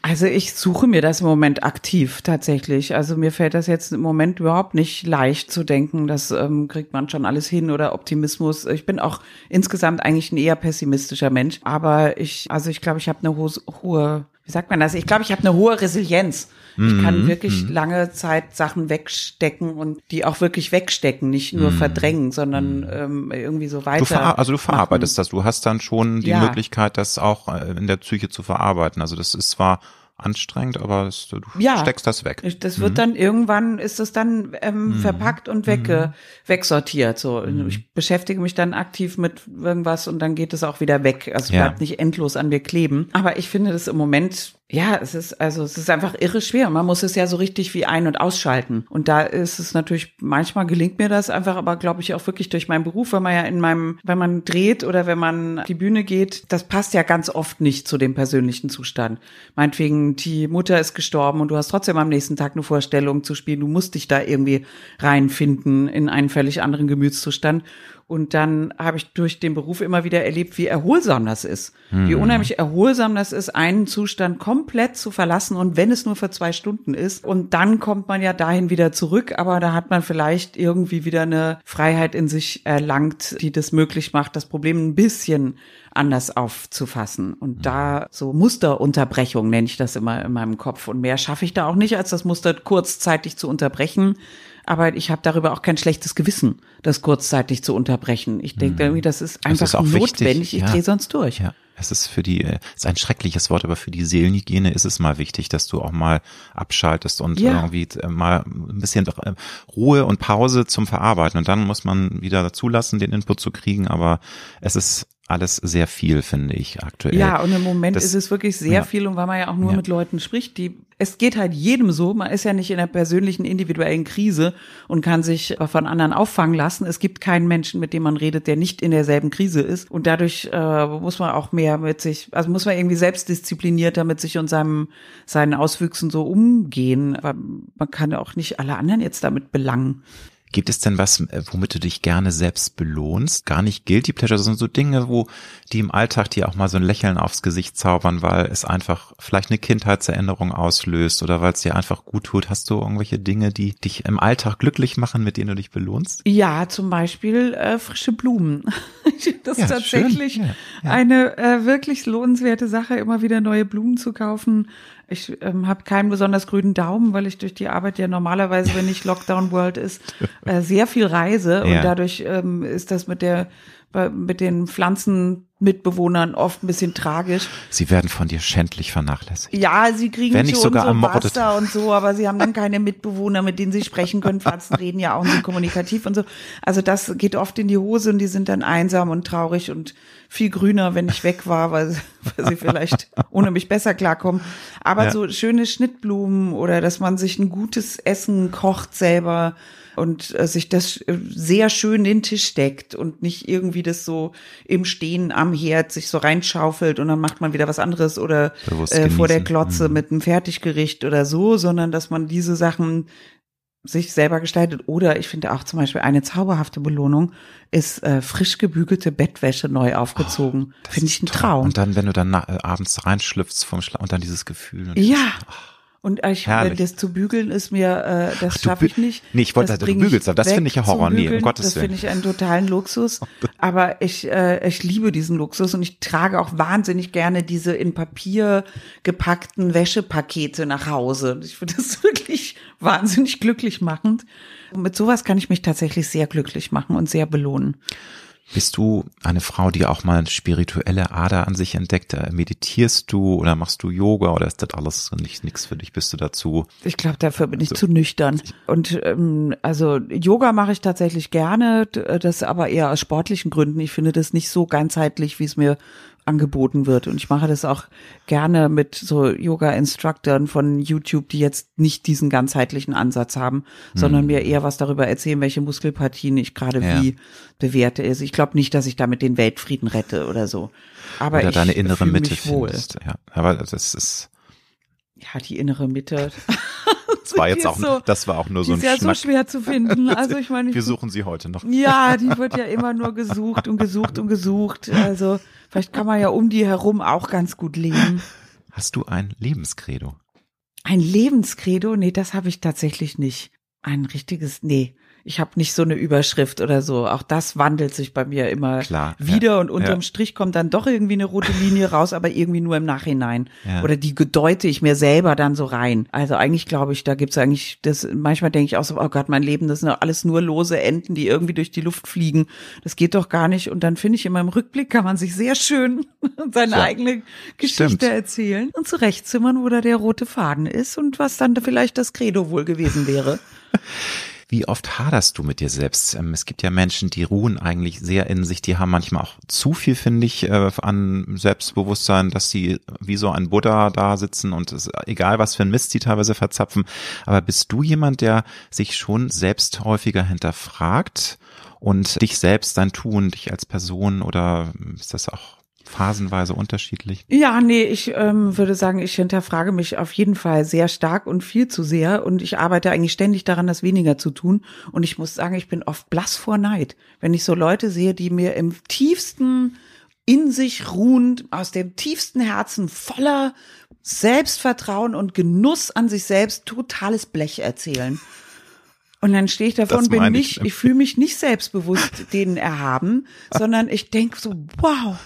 Also ich suche mir das im Moment aktiv tatsächlich. Also mir fällt das jetzt im Moment überhaupt nicht leicht zu denken, das ähm, kriegt man schon alles hin oder Optimismus. Ich bin auch insgesamt eigentlich ein eher pessimistischer Mensch, aber ich, also ich glaube, ich habe eine hohe, hohe, wie sagt man das? Ich glaube, ich habe eine hohe Resilienz. Ich kann wirklich lange Zeit Sachen wegstecken und die auch wirklich wegstecken, nicht nur verdrängen, sondern ähm, irgendwie so weiter. Du also du machen. verarbeitest das, du hast dann schon die Ja. Möglichkeit, das auch äh, in der Psyche zu verarbeiten. Also das ist zwar anstrengend, aber das, du Ja. steckst das weg. Das wird dann irgendwann ist es dann ähm, Mhm. verpackt und wegge wegsortiert. So, ich beschäftige mich dann aktiv mit irgendwas und dann geht es auch wieder weg. Also es Ja. bleibt nicht endlos an mir kleben. Aber ich finde das im Moment ja, es ist also es ist einfach irre schwer. Man muss es ja so richtig wie ein- und ausschalten. Und da ist es natürlich manchmal gelingt mir das einfach, aber glaube ich auch wirklich durch meinen Beruf, wenn man ja in meinem, wenn man dreht oder wenn man die Bühne geht, das passt ja ganz oft nicht zu dem persönlichen Zustand. Meinetwegen die Mutter ist gestorben und du hast trotzdem am nächsten Tag eine Vorstellung zu spielen. Du musst dich da irgendwie reinfinden in einen völlig anderen Gemütszustand. Und dann habe ich durch den Beruf immer wieder erlebt, wie erholsam das ist. Wie unheimlich erholsam das ist, einen Zustand komplett zu verlassen und wenn es nur für zwei Stunden ist. Und dann kommt man ja dahin wieder zurück, aber da hat man vielleicht irgendwie wieder eine Freiheit in sich erlangt, die das möglich macht, das Problem ein bisschen anders aufzufassen. Und da so Musterunterbrechung nenne ich das immer in meinem Kopf. Und mehr schaffe ich da auch nicht, als das Muster kurzzeitig zu unterbrechen. Aber ich habe darüber auch kein schlechtes Gewissen, das kurzzeitig zu unterbrechen. Ich denke irgendwie, das ist Das einfach ist auch wichtig, notwendig. Ich ja. drehe sonst durch. Ja, es ist für die, äh, ist ein schreckliches Wort, aber für die Seelenhygiene ist es mal wichtig, dass du auch mal abschaltest und Ja. irgendwie äh, mal ein bisschen äh, Ruhe und Pause zum Verarbeiten. Und dann muss man wieder zulassen, den Input zu kriegen, aber es ist alles sehr viel, finde ich, aktuell. Ja, und im Moment Das- ist es wirklich sehr ja. viel und weil man ja auch nur Ja. mit Leuten spricht, die, es geht halt jedem so, man ist ja nicht in einer persönlichen, individuellen Krise und kann sich von anderen auffangen lassen. Es gibt keinen Menschen, mit dem man redet, der nicht in derselben Krise ist und dadurch äh, muss man auch mehr mit sich, also muss man irgendwie selbstdisziplinierter mit sich und seinem, seinen Auswüchsen so umgehen, weil man kann ja auch nicht alle anderen jetzt damit belangen. Gibt es denn was, äh, womit du dich gerne selbst belohnst? Gar nicht Guilty Pleasure, sondern so Dinge, wo die im Alltag dir auch mal so ein Lächeln aufs Gesicht zaubern, weil es einfach vielleicht eine Kindheitserinnerung auslöst oder weil es dir einfach gut tut. Hast du irgendwelche Dinge, die dich im Alltag glücklich machen, mit denen du dich belohnst? Ja, zum Beispiel äh, frische Blumen. das Ja, ist tatsächlich. Ja, ja. eine äh, wirklich lohnenswerte Sache, immer wieder neue Blumen zu kaufen. Ich ähm, habe keinen besonders grünen Daumen, weil ich durch die Arbeit ja normalerweise, wenn nicht Lockdown World ist, äh, sehr viel reise und Ja. dadurch ähm, ist das mit der mit den Pflanzenmitbewohnern oft ein bisschen tragisch. Sie werden von dir schändlich vernachlässigt. Ja, sie kriegen Wenn nicht sogar so ermordet. Wasser und so, aber sie haben dann keine Mitbewohner, mit denen sie sprechen können. Pflanzen reden ja auch und sind kommunikativ und so. Also das geht oft in die Hose und die sind dann einsam und traurig und viel grüner, wenn ich weg war, weil, weil sie vielleicht ohne mich besser klarkommen. Aber Ja. so schöne Schnittblumen oder dass man sich ein gutes Essen kocht selber und äh, sich das äh, sehr schön in den Tisch deckt und nicht irgendwie das so im Stehen am Herd sich so reinschaufelt und dann macht man wieder was anderes oder äh, vor der. Glotze Mhm. mit einem Fertiggericht oder so, sondern dass man diese Sachen sich selber gestaltet. Oder ich finde auch zum Beispiel eine zauberhafte Belohnung ist äh, frisch gebügelte Bettwäsche neu aufgezogen. finde ich ein. Traum. Und dann, wenn du dann äh, abends reinschlüpfst vom Schla und dann dieses Gefühl. Und Ja. Und Und ich, Herrlich. das zu bügeln ist mir, äh, das schaffe ich nicht. Nee, ich wollte Das sagen, du bügelst, aber das finde ich ja Horror. zum Nee, um Bügeln. Gottes Das Willen. finde ich einen totalen Luxus. Aber ich, äh, ich liebe diesen Luxus und ich trage auch wahnsinnig gerne diese in Papier gepackten Wäschepakete nach Hause. Ich finde das wirklich wahnsinnig glücklich machend. Und mit sowas kann ich mich tatsächlich sehr glücklich machen und sehr belohnen. Bist du eine Frau, die auch mal eine spirituelle Ader an sich entdeckt? Äh, Meditierst du oder machst du Yoga oder ist das alles nicht nichts für dich? Bist du dazu? Ich glaube, dafür bin ich zu nüchtern. Und ähm, also Yoga mache ich tatsächlich gerne, d- das aber eher aus sportlichen Gründen. Ich finde das nicht so ganzheitlich, wie es mir angeboten wird. Und ich mache das auch gerne mit so Yoga-Instructoren von YouTube, die jetzt nicht diesen ganzheitlichen Ansatz haben, sondern mir eher was darüber erzählen, welche Muskelpartien ich gerade Ja. wie bewerte. Also ich glaube nicht, dass ich damit den Weltfrieden rette oder so. Aber Oder ich deine innere Mitte mich wohl. findest? Ja, aber das ist, Ja, die innere Mitte. das war jetzt auch, so- das war auch nur so ein ist ja so Schnack. schwer zu finden. Also ich meine, ich Wir suchen sie heute noch. Ja, die wird ja immer nur gesucht und gesucht und gesucht. Also vielleicht kann man ja um die herum auch ganz gut leben. Hast du ein Lebenskredo? Ein Lebenskredo? Nee, das habe ich tatsächlich nicht. Ein richtiges, nee. Ich habe nicht so eine Überschrift oder so. Auch das wandelt sich bei mir immer Klar, wieder ja, und unterm ja. Strich kommt dann doch irgendwie eine rote Linie raus, aber irgendwie nur im Nachhinein. Ja. Oder die deute ich mir selber dann so rein. Also eigentlich glaube ich, da gibt's eigentlich das, manchmal denke ich auch so, oh Gott, mein Leben, das sind alles nur lose Enten, die irgendwie durch die Luft fliegen. Das geht doch gar nicht. Und dann finde ich immer im Rückblick kann man sich sehr schön seine eigene Geschichte Stimmt. erzählen und zurechtzimmern, wo da der rote Faden ist und was dann vielleicht das Credo wohl gewesen wäre. Wie oft haderst du mit dir selbst? Ähm, Es gibt ja Menschen, die ruhen eigentlich sehr in sich, die haben manchmal auch zu viel, finde ich, äh, an Selbstbewusstsein, dass sie wie so ein Buddha da sitzen und es, egal was für ein Mist sie teilweise verzapfen. Aber bist du jemand, der sich schon selbst häufiger hinterfragt und dich selbst, dein Tun, dich als Person oder ist das auch phasenweise unterschiedlich? Ja, nee, ich ähm, würde sagen, ich hinterfrage mich auf jeden Fall sehr stark und viel zu sehr und ich arbeite eigentlich ständig daran, das weniger zu tun und ich muss sagen, ich bin oft blass vor Neid, wenn ich so Leute sehe, die mir im tiefsten in sich ruhend, aus dem tiefsten Herzen voller Selbstvertrauen und Genuss an sich selbst totales Blech erzählen. Und dann stehe ich davon, bin ich. nicht, ich fühle mich nicht selbstbewusst denen erhaben, sondern ich denke so, wow,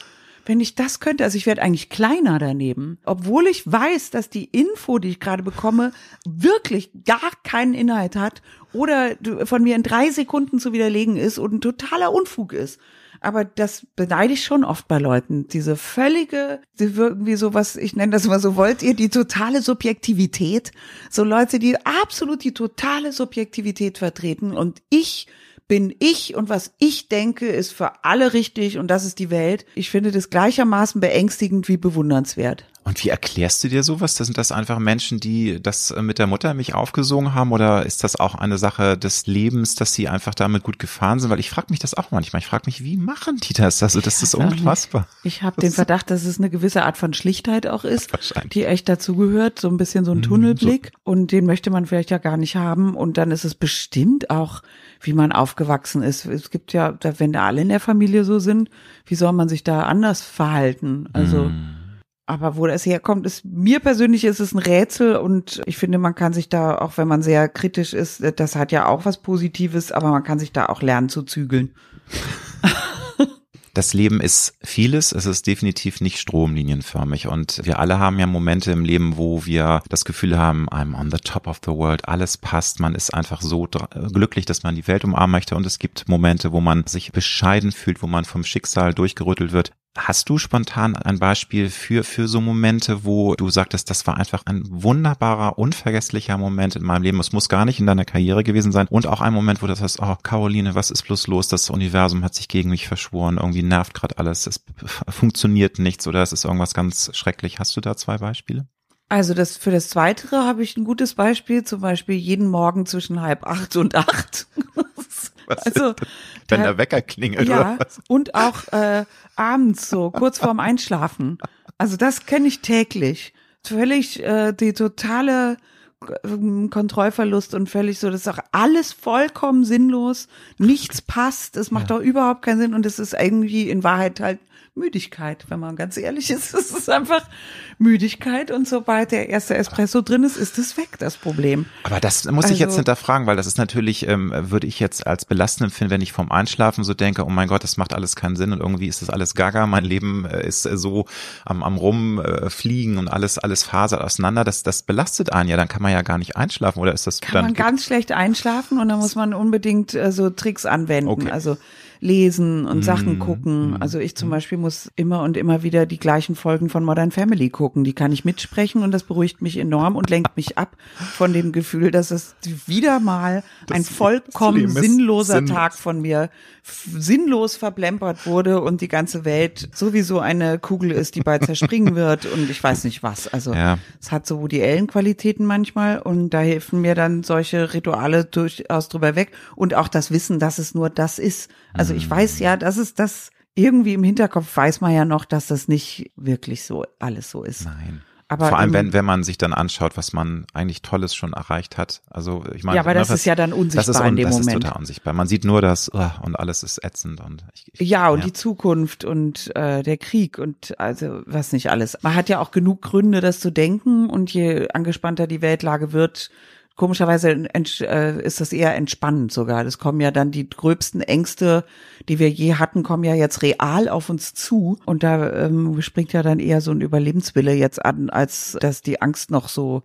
wenn ich das könnte, also ich werde eigentlich kleiner daneben, obwohl ich weiß, dass die Info, die ich gerade bekomme, wirklich gar keinen Inhalt hat oder von mir in drei Sekunden zu widerlegen ist und ein totaler Unfug ist. Aber das beneide ich schon oft bei Leuten. Diese völlige, die irgendwie so was, ich nenne das mal so, wollt ihr die totale Subjektivität? So Leute, die absolut die totale Subjektivität vertreten und ich bin ich und was ich denke, ist für alle richtig und das ist die Welt. Ich finde das gleichermaßen beängstigend wie bewundernswert. Und wie erklärst du dir sowas? Das sind das einfach Menschen, die das äh, mit der Mutter mich aufgesungen haben oder ist das auch eine Sache des Lebens, dass sie einfach damit gut gefahren sind? Weil ich frage mich das auch manchmal. Ich frage mich, wie machen die das? Also das ist auch nicht. unfassbar. Ich habe den Verdacht, dass es eine gewisse Art von Schlichtheit auch ist, die echt dazugehört, so ein bisschen so ein Tunnelblick und den möchte man vielleicht ja gar nicht haben und dann ist es bestimmt auch, wie man aufgewachsen ist. Es gibt ja, wenn da alle in der Familie so sind, wie soll man sich da anders verhalten? Also Hm. Aber wo das herkommt, ist mir persönlich ist es ein Rätsel und ich finde, man kann sich da, auch wenn man sehr kritisch ist, das hat ja auch was Positives, aber man kann sich da auch lernen zu zügeln. Das Leben ist vieles, es ist definitiv nicht stromlinienförmig. Und wir alle haben ja Momente im Leben, wo wir das Gefühl haben, I'm on the top of the world, alles passt, man ist einfach so glücklich, dass man die Welt umarmen möchte. Und es gibt Momente, wo man sich bescheiden fühlt, wo man vom Schicksal durchgerüttelt wird. Hast du spontan ein Beispiel für, für so Momente, wo du sagtest, das war einfach ein wunderbarer, unvergesslicher Moment in meinem Leben. Es muss gar nicht in deiner Karriere gewesen sein. Und auch ein Moment, wo du sagst, oh, Caroline, was ist bloß los? Das Universum hat sich gegen mich verschworen. Irgendwie nervt gerade alles. Es funktioniert nichts oder es ist irgendwas ganz schrecklich. Hast du da zwei Beispiele? Also das für das Zweite habe ich ein gutes Beispiel, zum Beispiel jeden Morgen zwischen halb acht und acht. Was also? Wenn der Wecker klingelt ja, oder was? und auch äh, abends so kurz vorm Einschlafen. Also das kenne ich täglich. Völlig äh, die totale ähm, Kontrollverlust und völlig so, das ist auch alles vollkommen sinnlos. Nichts passt, es macht doch überhaupt keinen Sinn und es ist irgendwie in Wahrheit halt Müdigkeit, wenn man ganz ehrlich ist. Es ist einfach Müdigkeit und sobald der erste Espresso drin ist, ist es weg, das Problem. Aber das muss also, ich jetzt also hinterfragen, weil das ist natürlich, ähm, würde ich jetzt als belastend empfinden, wenn ich vom Einschlafen so denke, oh mein Gott, das macht alles keinen Sinn und irgendwie ist das alles gaga, mein Leben äh, ist äh, so am, am rumfliegen und alles, alles fasert auseinander. Das, das belastet einen ja, dann kann man ja gar nicht einschlafen oder ist das Kann man ganz schlecht einschlafen und dann muss man unbedingt äh, so Tricks anwenden. Okay. Also lesen und mm. Sachen gucken. Also ich zum Beispiel muss immer und immer wieder die gleichen Folgen von Modern Family gucken. Die kann ich mitsprechen und das beruhigt mich enorm und lenkt mich ab von dem Gefühl, dass es wieder mal das ein vollkommen sinnloser sinnlos. Tag von mir sinnlos verblempert wurde und die ganze Welt sowieso eine Kugel ist, die bald zerspringen wird und ich weiß nicht was. Also ja. es hat so die Ellenqualitäten manchmal und da helfen mir dann solche Rituale durchaus drüber weg und auch das Wissen, dass es nur das ist. Also ich weiß ja, dass es das irgendwie im Hinterkopf weiß man ja noch, dass das nicht wirklich so alles so ist. Nein. Aber Vor allem, wenn, wenn man sich dann anschaut, was man eigentlich Tolles schon erreicht hat. Also ich meine, ja, aber das ne, ist ja dann unsichtbar das ist, in dem das Moment. Das ist total unsichtbar. Man sieht nur das oh, und alles ist ätzend und ich, ich, ja und ja. die Zukunft und äh, der Krieg und also was nicht alles. Man hat ja auch genug Gründe, das zu denken und je angespannter die Weltlage wird, komischerweise äh, ist das eher entspannend sogar. Das kommen ja dann die gröbsten Ängste, die wir je hatten, kommen ja jetzt real auf uns zu. Und da ähm, springt ja dann eher so ein Überlebenswille jetzt an, als dass die Angst noch so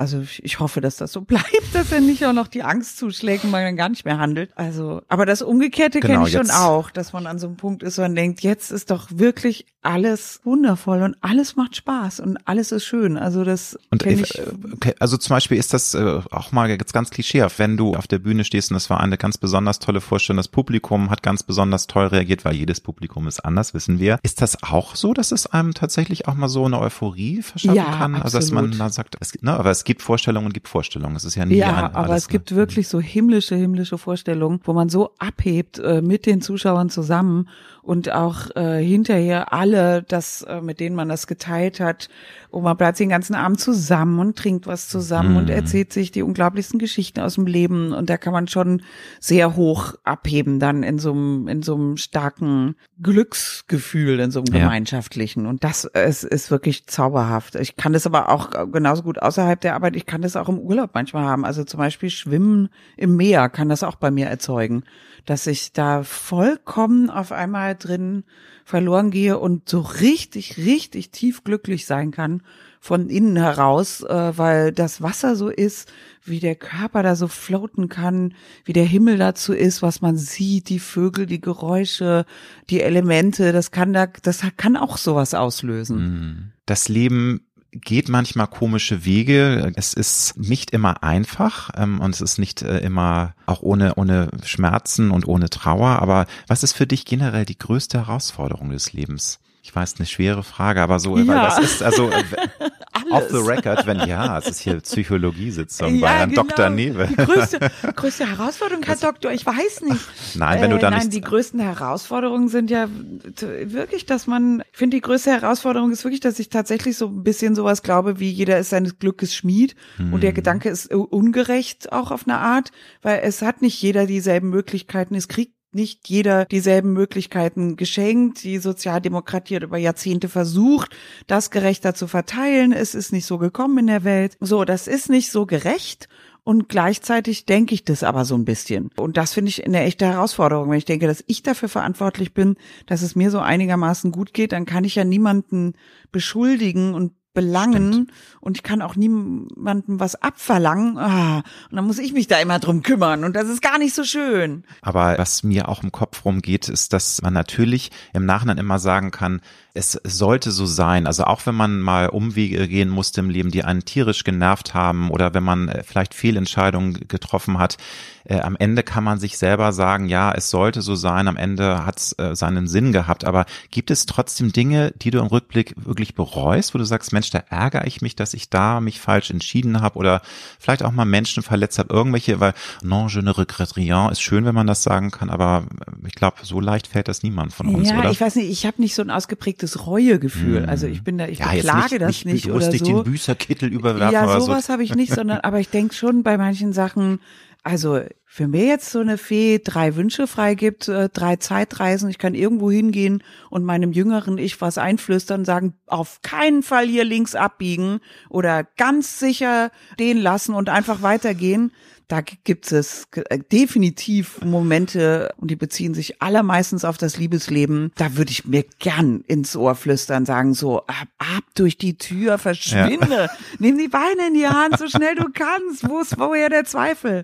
also ich hoffe, dass das so bleibt, dass er nicht auch noch die Angst zuschlägt und man dann gar nicht mehr handelt. Also, aber das Umgekehrte genau, kenne ich schon auch, dass man an so einem Punkt ist, wo man denkt, jetzt ist doch wirklich alles wundervoll und alles macht Spaß und alles ist schön. Also das und ich, okay, also zum Beispiel ist das äh, auch mal jetzt ganz klischeehaft, wenn du auf der Bühne stehst und das war eine ganz besonders tolle Vorstellung, das Publikum hat ganz besonders toll reagiert, weil jedes Publikum ist anders, wissen wir. Ist das auch so, dass es einem tatsächlich auch mal so eine Euphorie verschaffen ja, kann? Absolut. Also dass man da sagt, es, ne, aber es gibt Vorstellungen und gibt Vorstellungen. Es ist ja nie Ja, ein, aber es ne? gibt wirklich so himmlische, himmlische Vorstellungen, wo man so abhebt äh, mit den Zuschauern zusammen und auch äh, hinterher alle, das, äh, mit denen man das geteilt hat, wo man bleibt den ganzen Abend zusammen und trinkt was zusammen mm. und mhm. erzählt sich die unglaublichsten Geschichten aus dem Leben und da kann man schon sehr hoch abheben dann in so einem in so einem starken Glücksgefühl, in so einem ja. gemeinschaftlichen und das ist, ist wirklich zauberhaft. Ich kann das aber auch genauso gut außerhalb der Arbeit, ich kann das auch im Urlaub manchmal haben, also zum Beispiel Schwimmen im Meer kann das auch bei mir erzeugen dass ich da vollkommen auf einmal drin verloren gehe und so richtig, richtig tief glücklich sein kann von innen heraus, äh, weil das Wasser so ist, wie der Körper da so floaten kann, wie der Himmel dazu ist, was man sieht, die Vögel, die Geräusche, die Elemente, das kann da, das kann auch sowas auslösen. Das Leben geht manchmal komische Wege. Es ist nicht immer einfach ähm, und es ist nicht äh, immer auch ohne, ohne Schmerzen und ohne Trauer. Aber was ist für dich generell die größte Herausforderung des Lebens? Ich weiß, eine schwere Frage, aber so, ja. weil das ist also off the record, wenn ja, es ist hier Psychologiesitzung ja, bei Herrn genau. Dr. Newe. Die größte, größte Herausforderung, Herr das, Doktor, ich weiß nicht. Nein, wenn du dann äh, Nein, die größten Herausforderungen sind ja wirklich, dass man, ich finde, die größte Herausforderung ist wirklich, dass ich tatsächlich so ein bisschen sowas glaube, wie jeder ist seines Glückes Schmied hm. und der hm. Gedanke ist ungerecht auch auf eine Art, weil es hat nicht jeder dieselben Möglichkeiten, es kriegt nicht jeder dieselben Möglichkeiten geschenkt. Die Sozialdemokratie hat über Jahrzehnte versucht, das gerechter zu verteilen. Es ist nicht so gekommen in der Welt. So, das ist nicht so gerecht. Und gleichzeitig denke ich das aber so ein bisschen. Und das finde ich eine echte Herausforderung. Wenn ich denke, dass ich dafür verantwortlich bin, dass es mir so einigermaßen gut geht, dann kann ich ja niemanden beschuldigen und belangen Stimmt. und ich kann auch niemandem was abverlangen. Ah, und dann muss ich mich da immer drum kümmern und das ist gar nicht so schön. Aber was mir auch im Kopf rumgeht, ist, dass man natürlich im Nachhinein immer sagen kann, es sollte so sein. Also auch wenn man mal Umwege gehen musste im Leben, die einen tierisch genervt haben oder wenn man äh, vielleicht Fehlentscheidungen getroffen hat, äh, am Ende kann man sich selber sagen, ja, es sollte so sein, am Ende hat es äh, seinen Sinn gehabt. Aber gibt es trotzdem Dinge, die du im Rückblick wirklich bereust, wo du sagst, Mensch, da ärgere ich mich, dass ich da mich falsch entschieden habe oder vielleicht auch mal Menschen verletzt habe, irgendwelche, weil non, je ne regrette rien, ist schön, wenn man das sagen kann, aber ich glaube, so leicht fällt das niemand von uns, ja, oder? ich weiß nicht, ich habe nicht so ein ausgeprägtes Reuegefühl. Also ich bin da, ich ja, beklage nicht, das nicht, nicht oder so. den Büßerkittel überwerfen Ja, sowas so. habe ich nicht, sondern aber ich denke schon bei manchen Sachen, also für mir jetzt so eine Fee drei Wünsche freigibt, äh, drei Zeitreisen, ich kann irgendwo hingehen und meinem jüngeren Ich was einflüstern, sagen, auf keinen Fall hier links abbiegen oder ganz sicher den lassen und einfach weitergehen, da gibt es äh, definitiv Momente und die beziehen sich allermeistens auf das Liebesleben. Da würde ich mir gern ins Ohr flüstern, sagen so, ab, ab durch die Tür, verschwinde, ja. nimm die Beine in die Hand, so schnell du kannst. Wo ist woher der Zweifel?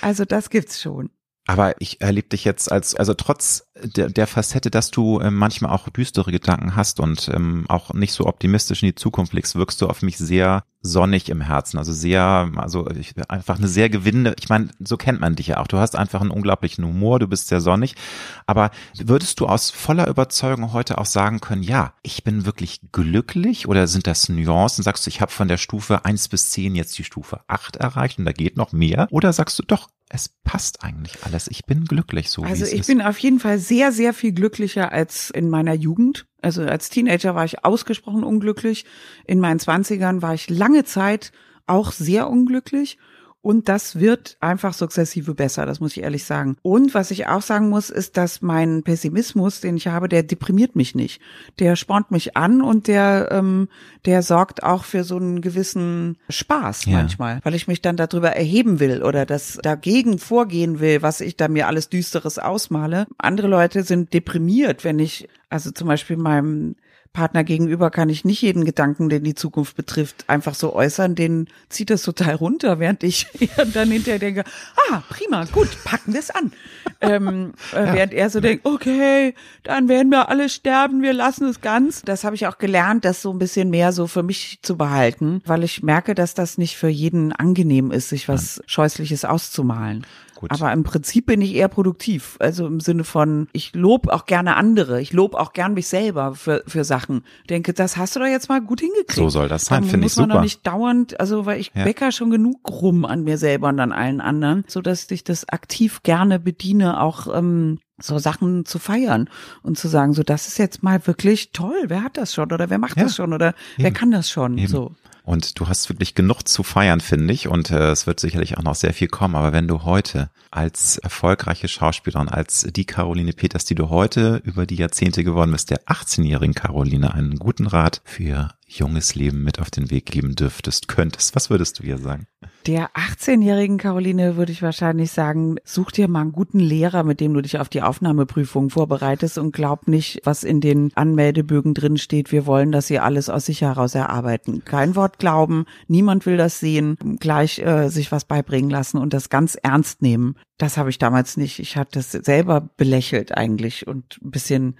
Also das gibt's schon. Aber ich erlebe dich jetzt als, also trotz der, der Facette, dass du ähm, manchmal auch düstere Gedanken hast und ähm, auch nicht so optimistisch in die Zukunft blickst, wirkst du auf mich sehr sonnig im Herzen. Also sehr, also ich, einfach eine sehr gewinnende, ich meine, so kennt man dich ja auch. Du hast einfach einen unglaublichen Humor, du bist sehr sonnig. Aber würdest du aus voller Überzeugung heute auch sagen können, ja, ich bin wirklich glücklich oder sind das Nuancen? Sagst du, ich habe von der Stufe eins bis zehn jetzt die Stufe acht erreicht und da geht noch mehr? Oder sagst du doch, es passt eigentlich alles. Ich bin glücklich so. Also ich ist. bin auf jeden Fall sehr, sehr viel glücklicher als in meiner Jugend. Also als Teenager war ich ausgesprochen unglücklich. In meinen Zwanzigern war ich lange Zeit auch sehr unglücklich. Und das wird einfach sukzessive besser, das muss ich ehrlich sagen. Und was ich auch sagen muss, ist, dass mein Pessimismus, den ich habe, der deprimiert mich nicht. Der spornt mich an und der, ähm, der sorgt auch für so einen gewissen Spaß ja. manchmal, weil ich mich dann darüber erheben will oder das dagegen vorgehen will, was ich da mir alles Düsteres ausmale. Andere Leute sind deprimiert, wenn ich also zum Beispiel meinem Partner gegenüber kann ich nicht jeden Gedanken, den die Zukunft betrifft, einfach so äußern. Den zieht das total runter, während ich dann hinterher denke, ah, prima, gut, packen wir es an. ähm, äh, ja. Während er so denkt, okay, dann werden wir alle sterben, wir lassen es ganz. Das habe ich auch gelernt, das so ein bisschen mehr so für mich zu behalten, weil ich merke, dass das nicht für jeden angenehm ist, sich was Scheußliches auszumalen. Gut. Aber im Prinzip bin ich eher produktiv. Also im Sinne von, ich lob auch gerne andere. Ich lob auch gern mich selber für, für Sachen. Denke, das hast du doch jetzt mal gut hingekriegt. So soll das sein, finde ich super. Muss man doch nicht dauernd, also weil ich ja. becker schon genug rum an mir selber und an allen anderen, so dass ich das aktiv gerne bediene, auch ähm, so Sachen zu feiern und zu sagen, so das ist jetzt mal wirklich toll. Wer hat das schon oder wer macht ja. das schon oder Eben. wer kann das schon? Eben. So. Und du hast wirklich genug zu feiern, finde ich. Und äh, es wird sicherlich auch noch sehr viel kommen. Aber wenn du heute als erfolgreiche Schauspielerin, als die Caroline Peters, die du heute über die Jahrzehnte geworden bist, der 18-jährigen Caroline, einen guten Rat für junges Leben mit auf den Weg geben dürftest, könntest, was würdest du ihr sagen? Der 18-jährigen Caroline würde ich wahrscheinlich sagen, such dir mal einen guten Lehrer, mit dem du dich auf die Aufnahmeprüfung vorbereitest und glaub nicht, was in den Anmeldebögen drin steht. Wir wollen, dass sie alles aus sich heraus erarbeiten. Kein Wort glauben, niemand will das sehen, gleich äh, sich was beibringen lassen und das ganz ernst nehmen. Das habe ich damals nicht. Ich hatte das selber belächelt eigentlich und ein bisschen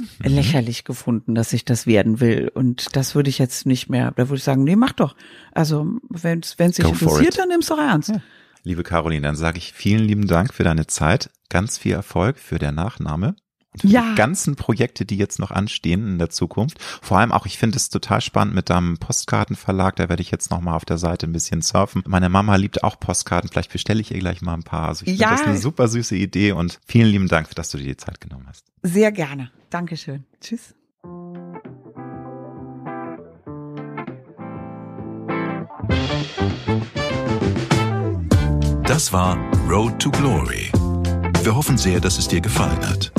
mhm. lächerlich gefunden, dass ich das werden will. Und das würde ich jetzt nicht mehr, da würde ich sagen, nee, mach doch. Also, wenn es sich interessiert, dann nimm's doch ernst. Ja. Liebe Caroline, dann sage ich vielen lieben Dank für deine Zeit. Ganz viel Erfolg für der Nachname. Und für ja. die ganzen Projekte, die jetzt noch anstehen in der Zukunft. Vor allem auch, ich finde es total spannend mit deinem Postkartenverlag. Da werde ich jetzt noch mal auf der Seite ein bisschen surfen. Meine Mama liebt auch Postkarten. Vielleicht bestelle ich ihr gleich mal ein paar. Also ich ja. finde das eine super süße Idee und vielen lieben Dank, dass du dir die Zeit genommen hast. Sehr gerne. Dankeschön. Tschüss. Das war Road to Glory. Wir hoffen sehr, dass es dir gefallen hat.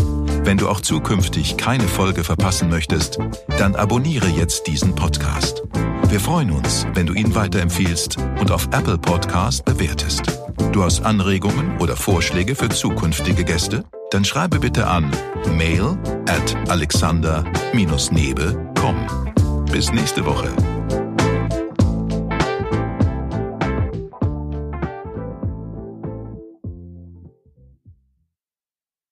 Wenn du auch zukünftig keine Folge verpassen möchtest, dann abonniere jetzt diesen Podcast. Wir freuen uns, wenn du ihn weiterempfiehlst und auf Apple Podcast bewertest. Du hast Anregungen oder Vorschläge für zukünftige Gäste? Dann schreibe bitte an mail at alexander-nebe.com. Bis nächste Woche.